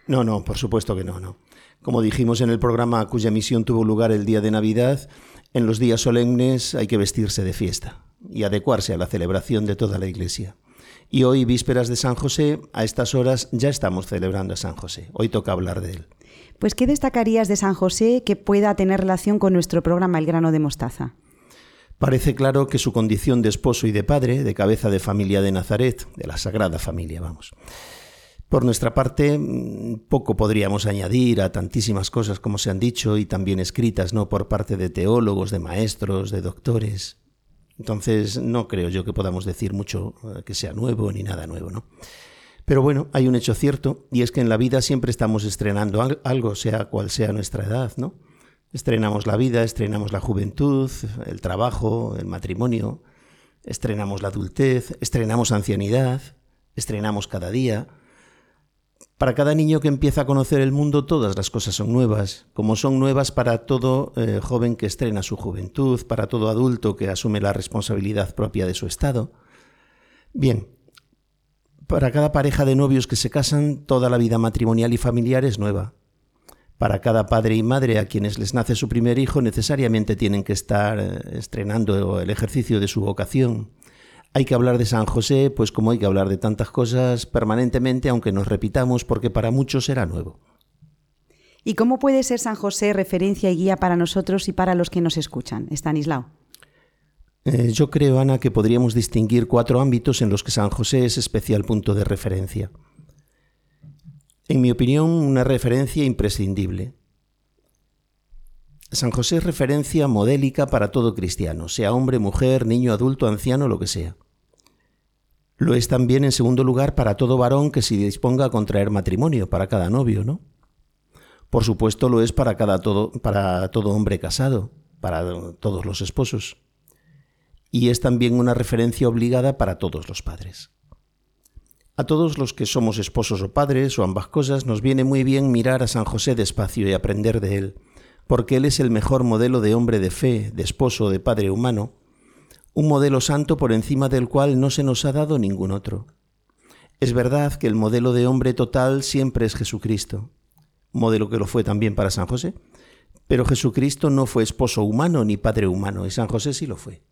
No, no, por supuesto que no, no. Como dijimos en el programa cuya emisión tuvo lugar el día de Navidad, en los días solemnes hay que vestirse de fiesta y adecuarse a la celebración de toda la Iglesia. Y hoy, vísperas de San José, a estas horas ya estamos celebrando a San José. Hoy toca hablar de él. Pues, ¿qué destacarías de San José que pueda tener relación con nuestro programa El grano de mostaza? Parece claro que su condición de esposo y de padre, de cabeza de familia de Nazaret, de la Sagrada Familia, vamos. Por nuestra parte, mm, poco podríamos añadir a tantísimas cosas como se han dicho y también escritas, ¿no? Por parte de teólogos, de maestros, de doctores. Entonces, no creo yo que podamos decir mucho eh, que sea nuevo ni nada nuevo, ¿no? Pero bueno, hay un hecho cierto, y es que en la vida siempre estamos estrenando algo, sea cual sea nuestra edad, ¿no? Estrenamos la vida, estrenamos la juventud, el trabajo, el matrimonio, estrenamos la adultez, estrenamos ancianidad, estrenamos cada día. Para cada niño que empieza a conocer el mundo, todas las cosas son nuevas, como son nuevas para todo eh, joven que estrena su juventud, para todo adulto que asume la responsabilidad propia de su estado. Bien, para cada pareja de novios que se casan, toda la vida matrimonial y familiar es nueva. Para cada padre y madre a quienes les nace su primer hijo, necesariamente tienen que estar eh, estrenando el ejercicio de su vocación hay que hablar de San José, pues como hay que hablar de tantas cosas permanentemente, aunque nos repitamos, porque para muchos será nuevo. ¿Y cómo puede ser San José referencia y guía para nosotros y para los que nos escuchan? Estanislao. Eh, yo creo, Ana, que podríamos distinguir cuatro ámbitos en los que San José es especial punto de referencia. En mi opinión, una referencia imprescindible. San José es referencia modélica para todo cristiano, sea hombre, mujer, niño, adulto, anciano, lo que sea. Lo es también, en segundo lugar, para todo varón que se disponga a contraer matrimonio, para cada novio, ¿no? Por supuesto, lo es para, cada todo, para todo hombre casado, para todos los esposos. Y es también una referencia obligada para todos los padres. A todos los que somos esposos o padres o ambas cosas, nos viene muy bien mirar a San José despacio y aprender de él, porque Él es el mejor modelo de hombre de fe, de esposo, de padre humano, un modelo santo por encima del cual no se nos ha dado ningún otro. Es verdad que el modelo de hombre total siempre es Jesucristo, modelo que lo fue también para San José, pero Jesucristo no fue esposo humano ni padre humano, y San José sí lo fue.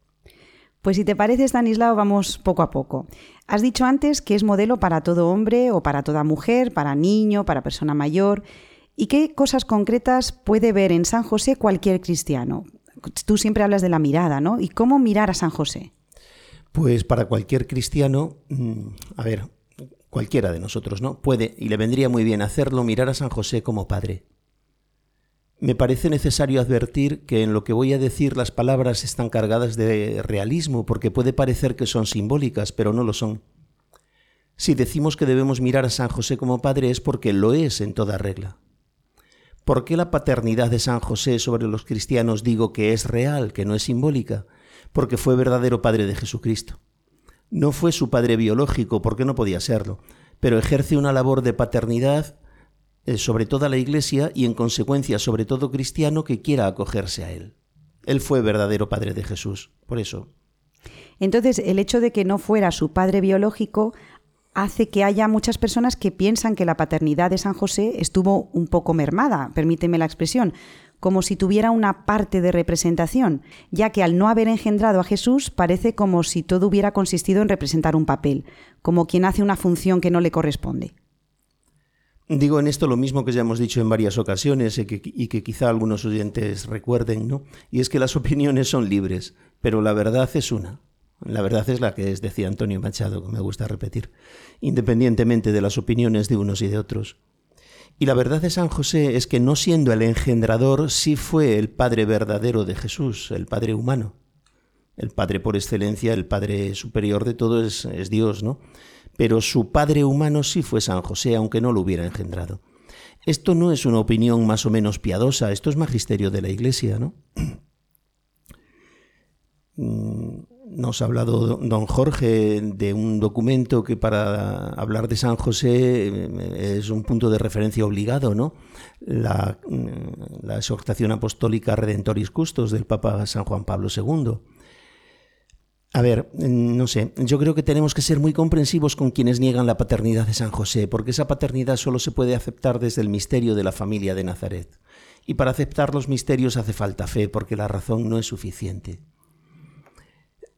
Pues si te parece, Stanislao, vamos poco a poco. Has dicho antes que es modelo para todo hombre o para toda mujer, para niño, para persona mayor. ¿Y qué cosas concretas puede ver en San José cualquier cristiano? tú siempre hablas de la mirada, ¿no? ¿Y cómo mirar a San José? Pues para cualquier cristiano, mm, a ver, cualquiera de nosotros, ¿no? Puede, y le vendría muy bien hacerlo, mirar a San José como padre. Me parece necesario advertir que en lo que voy a decir las palabras están cargadas de realismo, porque puede parecer que son simbólicas, pero no lo son. Si decimos que debemos mirar a San José como padre es porque lo es en toda regla. ¿Por qué la paternidad de San José sobre los cristianos digo que es real, que no es simbólica? Porque fue verdadero Padre de Jesucristo. No fue su padre biológico, porque no podía serlo, pero ejerce una labor de paternidad eh, sobre toda la Iglesia y en consecuencia sobre todo cristiano que quiera acogerse a él. Él fue verdadero Padre de Jesús, por eso. Entonces, el hecho de que no fuera su padre biológico hace que haya muchas personas que piensan que la paternidad de San José estuvo un poco mermada, permíteme la expresión, como si tuviera una parte de representación, ya que al no haber engendrado a Jesús parece como si todo hubiera consistido en representar un papel, como quien hace una función que no le corresponde. Digo en esto lo mismo que ya hemos dicho en varias ocasiones y que, y que, quizá algunos oyentes recuerden, ¿no? Y es que las opiniones son libres, pero la verdad es una. La verdad es la que es, decía Antonio Machado, que me gusta repetir, independientemente de las opiniones de unos y de otros. Y la verdad de San José es que no siendo el engendrador, sí fue el Padre verdadero de Jesús, el Padre humano. El Padre por excelencia, el Padre superior de todo es, es Dios, ¿no? Pero su Padre humano sí fue San José, aunque no lo hubiera engendrado. Esto no es una opinión más o menos piadosa, esto es magisterio de la Iglesia, ¿no? Nos ha hablado don Jorge de un documento que para hablar de San José eh, es un punto de referencia obligado, ¿no? La, mm, la exhortación apostólica Redentoris Custos del Papa San Juan Pablo II. A ver, mm, no sé, yo creo que tenemos que ser muy comprensivos con quienes niegan la paternidad de San José, porque esa paternidad solo se puede aceptar desde el misterio de la familia de Nazaret. Y para aceptar los misterios hace falta fe, porque la razón no es suficiente.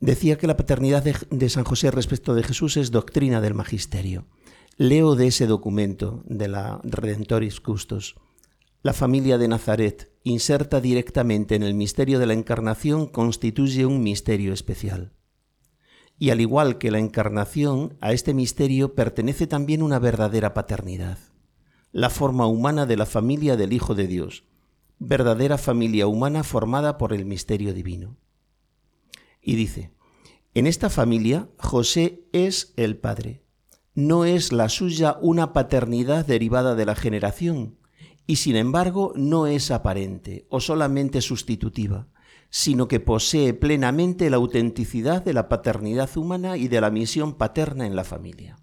Decía que la paternidad de, San José respecto de Jesús es doctrina del magisterio. Leo de ese documento de la Redentoris Custos. La familia de Nazaret, inserta directamente en el misterio de la encarnación, constituye un misterio especial. Y al igual que la encarnación, a este misterio pertenece también una verdadera paternidad, la forma humana de la familia del Hijo de Dios, verdadera familia humana formada por el misterio divino. Y dice, en esta familia José es el padre. No es la suya una paternidad derivada de la generación, y sin embargo no es aparente o solamente sustitutiva, sino que posee plenamente la autenticidad de la paternidad humana y de la misión paterna en la familia.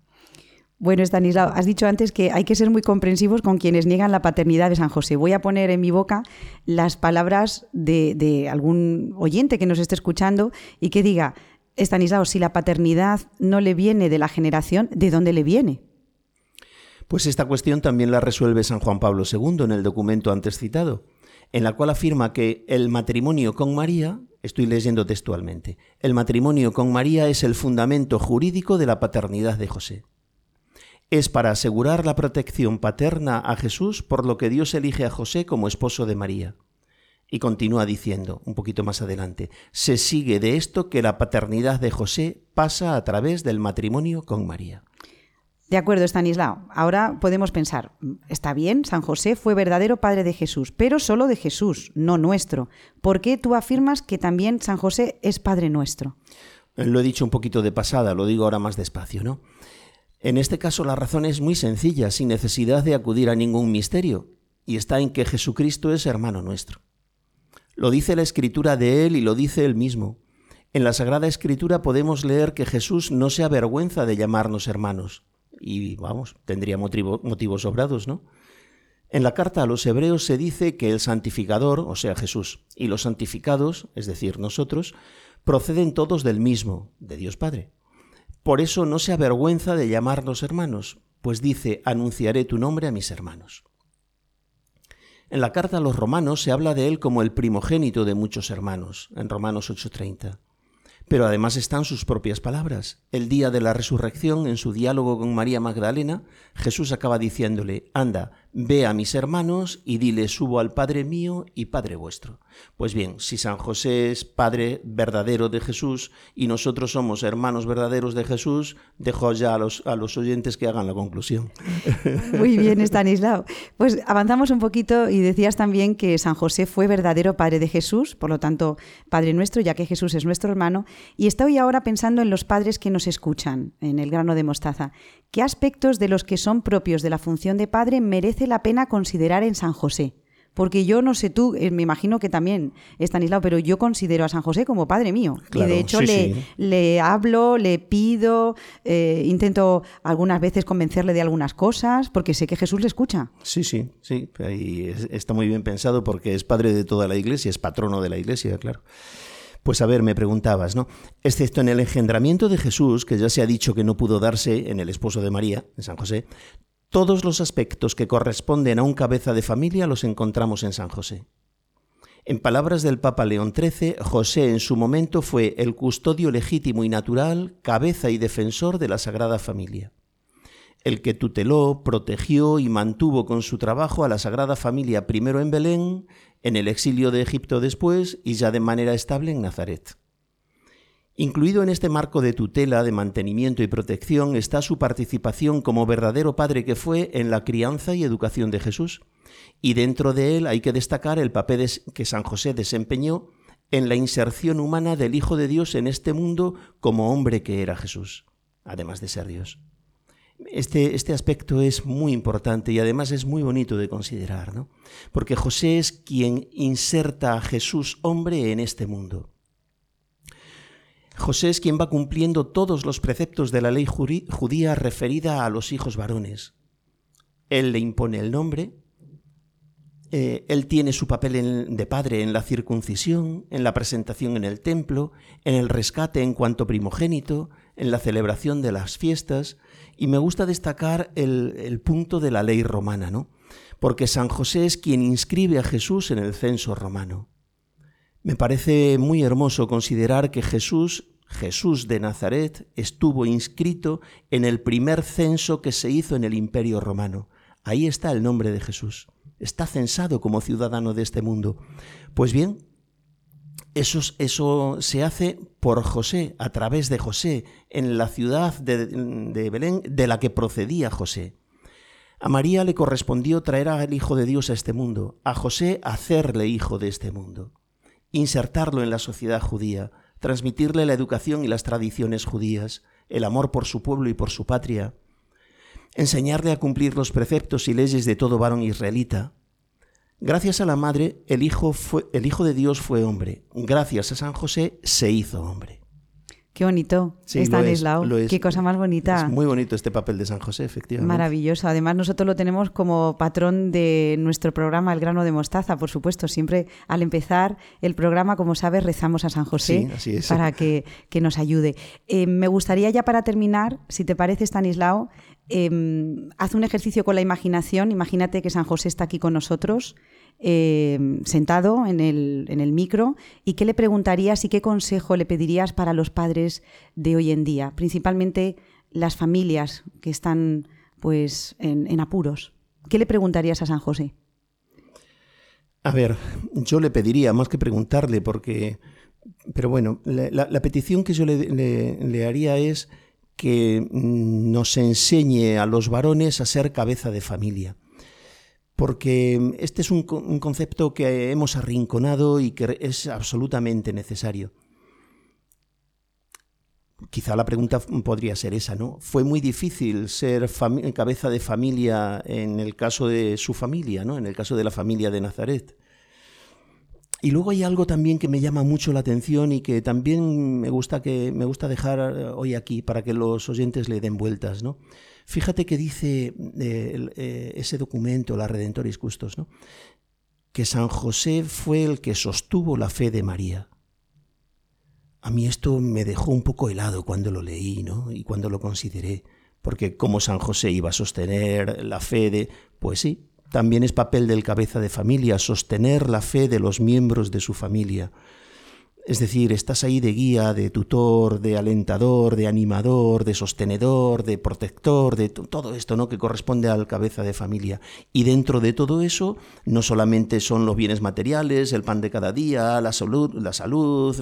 Bueno, Stanislao, has dicho antes que hay que ser muy comprensivos con quienes niegan la paternidad de San José. Voy a poner en mi boca las palabras de, algún oyente que nos esté escuchando y que diga, Stanislao, si la paternidad no le viene de la generación, ¿de dónde le viene? Pues esta cuestión también la resuelve San Juan Pablo II en el documento antes citado, en la cual afirma que el matrimonio con María, estoy leyendo textualmente, el matrimonio con María es el fundamento jurídico de la paternidad de José es para asegurar la protección paterna a Jesús, por lo que Dios elige a José como esposo de María. Y continúa diciendo, un poquito más adelante, se sigue de esto que la paternidad de José pasa a través del matrimonio con María. De acuerdo, Stanislao. Ahora podemos pensar, está bien, San José fue verdadero padre de Jesús, pero solo de Jesús, no nuestro. ¿Por qué tú afirmas que también San José es padre nuestro? Lo he dicho un poquito de pasada, lo digo ahora más despacio, ¿no? En este caso la razón es muy sencilla, sin necesidad de acudir a ningún misterio, y está en que Jesucristo es hermano nuestro. Lo dice la Escritura de Él y lo dice Él mismo. En la Sagrada Escritura podemos leer que Jesús no se avergüenza de llamarnos hermanos. Y vamos, tendría motivos sobrados, ¿no? En la carta a los hebreos se dice que el santificador, o sea Jesús, y los santificados, es decir, nosotros, proceden todos del mismo, de Dios Padre. Por eso no se avergüenza de llamarnos hermanos, pues dice, anunciaré tu nombre a mis hermanos. En la carta a los romanos se habla de él como el primogénito de muchos hermanos, en Romanos 8:30. Pero además están sus propias palabras. El día de la resurrección, en su diálogo con María Magdalena, Jesús acaba diciéndole, anda, ve a mis hermanos y dile, subo al Padre mío y Padre vuestro. Pues bien, si San José es Padre verdadero de Jesús y nosotros somos hermanos verdaderos de Jesús, dejo ya a los, a los oyentes que hagan la conclusión. Muy bien, Stanislao. Pues avanzamos un poquito y decías también que San José fue verdadero Padre de Jesús, por lo tanto, Padre nuestro, ya que Jesús es nuestro hermano. Y estoy ahora pensando en los padres que nos escuchan, en el grano de mostaza. ¿Qué aspectos de los que son propios de la función de padre merece la pena considerar en San José? Porque yo no sé tú, eh, me imagino que también, Estanislao, pero yo considero a San José como padre mío. y de hecho le, le, hablo, le pido, eh, intento algunas veces convencerle de algunas cosas, porque sé que Jesús le escucha. Sí, sí, sí. está muy bien pensado porque es padre de toda la iglesia, es patrono de la iglesia, claro. Pues a ver, me preguntabas, ¿no? Excepto en el engendramiento de Jesús, que ya se ha dicho que no pudo darse en el esposo de María, en San José, todos los aspectos que corresponden a un cabeza de familia los encontramos en San José. En palabras del Papa León XIII, José en su momento fue el custodio legítimo y natural, cabeza y defensor de la Sagrada Familia. El que tuteló, protegió y mantuvo con su trabajo a la Sagrada Familia primero en Belén, en el exilio de Egipto después y ya de manera estable en Nazaret. Incluido en este marco de tutela, de mantenimiento y protección está su participación como verdadero padre que fue en la crianza y educación de Jesús y dentro de él hay que destacar el papel que San José desempeñó en la inserción humana del Hijo de Dios en este mundo como hombre que era Jesús, además de ser Dios. Este, este, aspecto es muy importante y además es muy bonito de considerar, ¿no? Porque José es quien inserta a Jesús hombre en este mundo. José es quien va cumpliendo todos los preceptos de la ley judía referida a los hijos varones. Él le impone el nombre, eh, él tiene su papel de padre en la circuncisión, en la presentación en el templo, en el rescate en cuanto primogénito, en la celebración de las fiestas, y me gusta destacar el, el punto de la ley romana, ¿no? Porque San José es quien inscribe a Jesús en el censo romano. Me parece muy hermoso considerar que Jesús, Jesús de Nazaret, estuvo inscrito en el primer censo que se hizo en el Imperio romano. Ahí está el nombre de Jesús está censado como ciudadano de este mundo. Pues bien, eso, eso, se hace por José, a través de José, en la ciudad de, de, Belén de la que procedía José. A María le correspondió traer al Hijo de Dios a este mundo, a José hacerle hijo de este mundo, insertarlo en la sociedad judía, transmitirle la educación y las tradiciones judías, el amor por su pueblo y por su patria, enseñarle a cumplir los preceptos y leyes de todo varón israelita. Gracias a la Madre, el Hijo, fue, el hijo de Dios fue hombre. Gracias a San José, se hizo hombre. Qué bonito, sí. Qué cosa más bonita. Es muy bonito este papel de San José, efectivamente. Maravilloso. Además, nosotros lo tenemos como patrón de nuestro programa El grano de mostaza, por supuesto. Siempre al empezar el programa, como sabes, rezamos a San José para que, que, nos ayude. Eh, me gustaría ya para terminar, si te parece, Stanislao, eh, haz un ejercicio con la imaginación. Imagínate que San José está aquí con nosotros, em, sentado en el, en el, micro, y qué le preguntarías y qué consejo le pedirías para los padres de hoy en día, principalmente las familias que están pues, en, apuros. ¿Qué le preguntarías a San José? A ver, yo le pediría, más que preguntarle, porque... Pero bueno, la, petición que yo le haría es que nos enseñe a los varones a ser cabeza de familia. Porque este es un, concepto que hemos arrinconado y que es absolutamente necesario. Quizá la pregunta podría ser esa, ¿no? Fue muy difícil ser cabeza de familia en el caso de su familia, ¿no? En el caso de la familia de Nazaret. Y luego hay algo también que me llama mucho la atención y que también me gusta, que, me gusta dejar eh, hoy aquí para que los oyentes le den vueltas. ¿no? Fíjate que dice eh, eh, ese documento, la Redentoris Custos, ¿no? que San José fue el que sostuvo la fe de María. A mí esto me dejó un poco helado cuando lo leí ¿no? y cuando lo consideré, porque como San José iba a sostener la fe de, pues sí, también es papel del cabeza de familia sostener la fe de los miembros de su familia. Es decir, estás ahí de guía, de tutor, de alentador, de animador, de sostenedor, de protector, de todo esto ¿no? que corresponde al cabeza de familia. Y dentro de todo eso, no solamente son los bienes materiales, el pan de cada día, la salud, la, salud,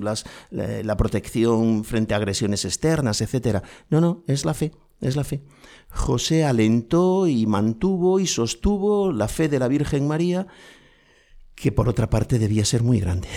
la, protección frente a agresiones externas, etc. No, no, es la fe, es la fe. José alentó y mantuvo y sostuvo la fe de la Virgen María, que por otra parte debía ser muy grande.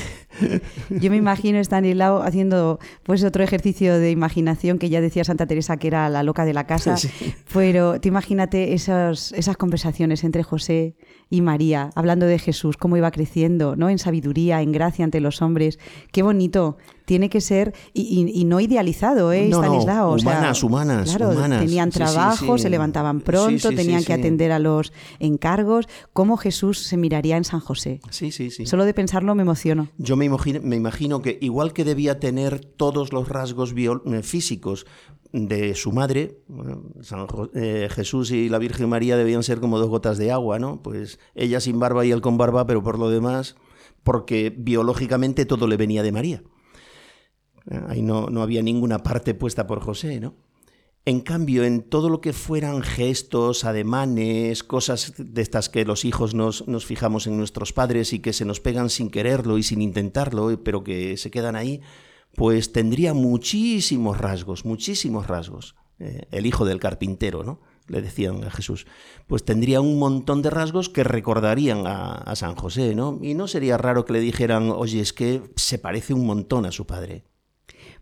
Yo me imagino Stanislao haciendo pues otro ejercicio de imaginación que ya decía Santa Teresa que era la loca de la casa, pero te imagínate esas, esas conversaciones entre José y María, hablando de Jesús, cómo iba creciendo, ¿no? En sabiduría, en gracia ante los hombres. Qué bonito. Tiene que ser, y, no idealizado, ¿eh, no, Stanislao? humanas, humanas, claro, Tenían trabajo, se levantaban pronto, tenían que atender a los encargos. ¿Cómo Jesús se miraría en San José? Sí, sí, sí. Solo de pensarlo me emociono. Yo me imagino, me imagino que igual que debía tener todos los rasgos eh, físicos de su madre, eh, Jesús y la Virgen María debían ser como dos gotas de agua, ¿no? Pues ella sin barba y él con barba, pero por lo demás, porque biológicamente todo le venía de María. Ahí no, no había ninguna parte puesta por José, ¿no? En cambio, en todo lo que fueran gestos, ademanes, cosas de estas que los hijos nos, nos, fijamos en nuestros padres y que se nos pegan sin quererlo y sin intentarlo, pero que se quedan ahí, pues tendría muchísimos rasgos, muchísimos rasgos. Eh, el hijo del carpintero, ¿no? Le decían a Jesús. Pues tendría un montón de rasgos que recordarían a, a San José, ¿no? Y no sería raro que le dijeran, oye, es que se parece un montón a su padre.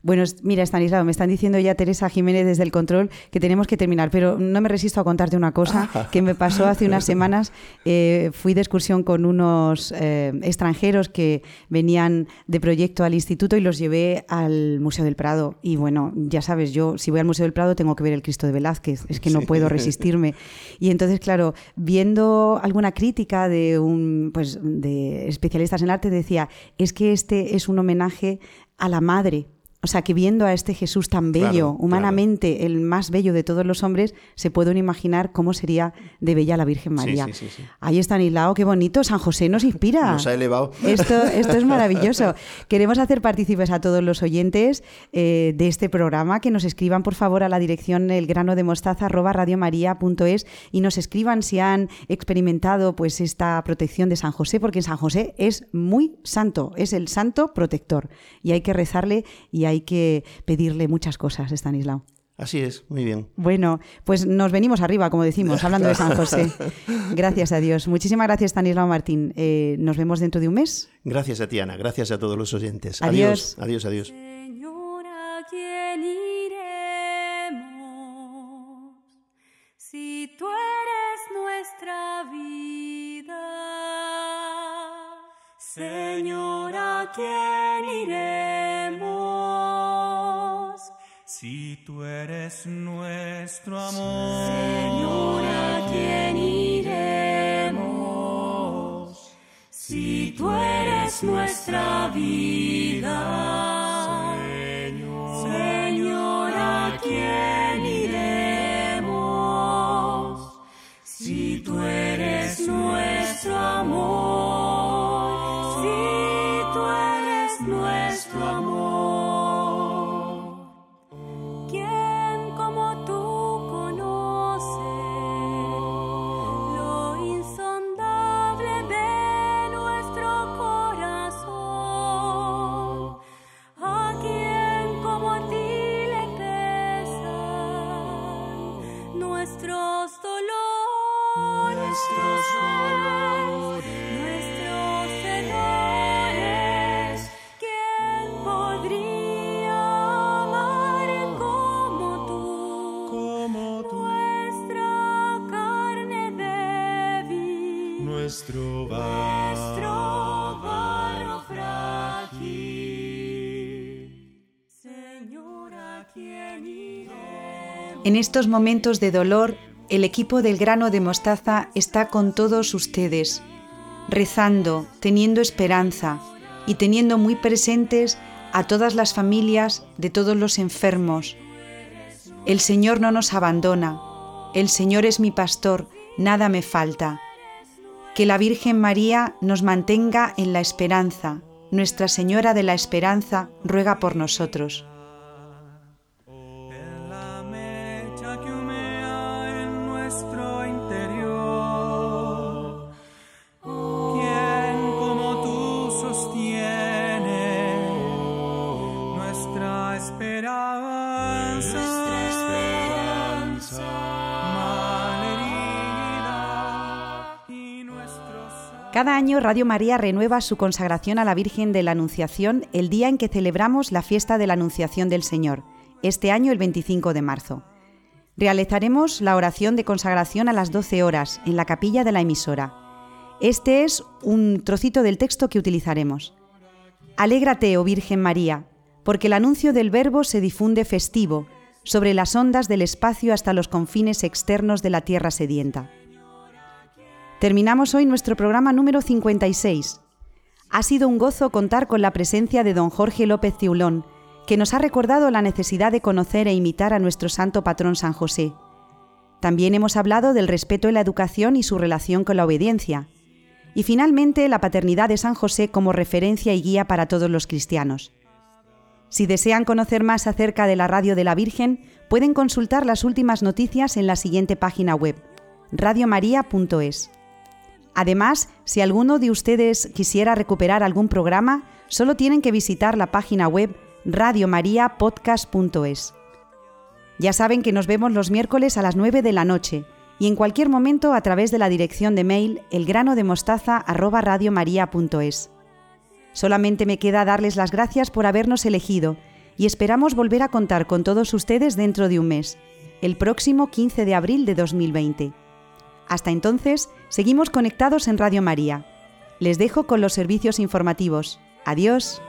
Bueno, mira, Stanislao, me están diciendo ya Teresa Jiménez desde el control que tenemos que terminar, pero no me resisto a contarte una cosa que me pasó hace unas semanas. Eh, fui de excursión con unos eh, extranjeros que venían de proyecto al instituto y los llevé al Museo del Prado. Y bueno, ya sabes, yo si voy al Museo del Prado tengo que ver el Cristo de Velázquez, es que no puedo resistirme. Y entonces, claro, viendo alguna crítica de un pues de especialistas en arte decía, es que este es un homenaje a la madre o sea, que viendo a este Jesús tan bello, humanamente el más bello de todos los hombres, se pueden imaginar cómo sería de bella la Virgen María. Sí, sí, sí, Ahí está Nilao, qué bonito, San José nos inspira. Nos ha elevado. Esto, esto es maravilloso. Queremos hacer partícipes a todos los oyentes eh, de este programa, que nos escriban por favor a la dirección elgranodemostaza.radiomaría.es y nos escriban si han experimentado pues esta protección de San José, porque San José es muy santo, es el santo protector y hay que rezarle y hay hay que pedirle muchas cosas, Stanislao. Así es, muy bien. Bueno, pues nos venimos arriba, como decimos, hablando de San José. Gracias a Dios. Muchísimas gracias, Stanislao Martín. Eh, nos vemos dentro de un mes. Gracias a ti, Ana. Gracias a todos los oyentes. Adiós. Adiós, adiós. Señora, ¿quién iremos? Si tú eres nuestra vida. Señora, ¿quién iremos? Si tú eres nuestro amor. Señora, ¿quién iremos? Si tú eres nuestra vida. Señora, ¿quién iremos? Si tú eres En estos momentos de dolor, el equipo del grano de mostaza está con todos ustedes, rezando, teniendo esperanza y teniendo muy presentes a todas las familias de todos los enfermos. El Señor no nos abandona, el Señor es mi pastor, nada me falta. Que la Virgen María nos mantenga en la esperanza. Nuestra Señora de la Esperanza ruega por nosotros. Cada año Radio María renueva su consagración a la Virgen de la Anunciación el día en que celebramos la fiesta de la Anunciación del Señor, este año el 25 de marzo. Realizaremos la oración de consagración a las 12 horas en la capilla de la emisora. Este es un trocito del texto que utilizaremos. Alégrate, oh Virgen María, porque el anuncio del Verbo se difunde festivo sobre las ondas del espacio hasta los confines externos de la tierra sedienta Terminamos hoy nuestro programa número 56. Ha sido un gozo contar con la presencia de don Jorge López Ciulón, que nos ha recordado la necesidad de conocer e imitar a nuestro santo patrón San José. También hemos hablado del respeto en la educación y su relación con la obediencia. Y finalmente la paternidad de San José como referencia y guía para todos los cristianos. Si desean conocer más acerca de la Radio de la Virgen, pueden consultar las últimas noticias en la siguiente página web, radiomaria.es. Además, si alguno de ustedes quisiera recuperar algún programa, solo tienen que visitar la página web radiomariapodcast.es. Ya saben que nos vemos los miércoles a las 9 de la noche y en cualquier momento a través de la dirección de mail elgranodemostaza@radiomaria.es. Solamente me queda darles las gracias por habernos elegido y esperamos volver a contar con todos ustedes dentro de un mes, el próximo 15 de abril de 2020. Hasta entonces, seguimos conectados en Radio María. Les dejo con los servicios informativos. Adiós.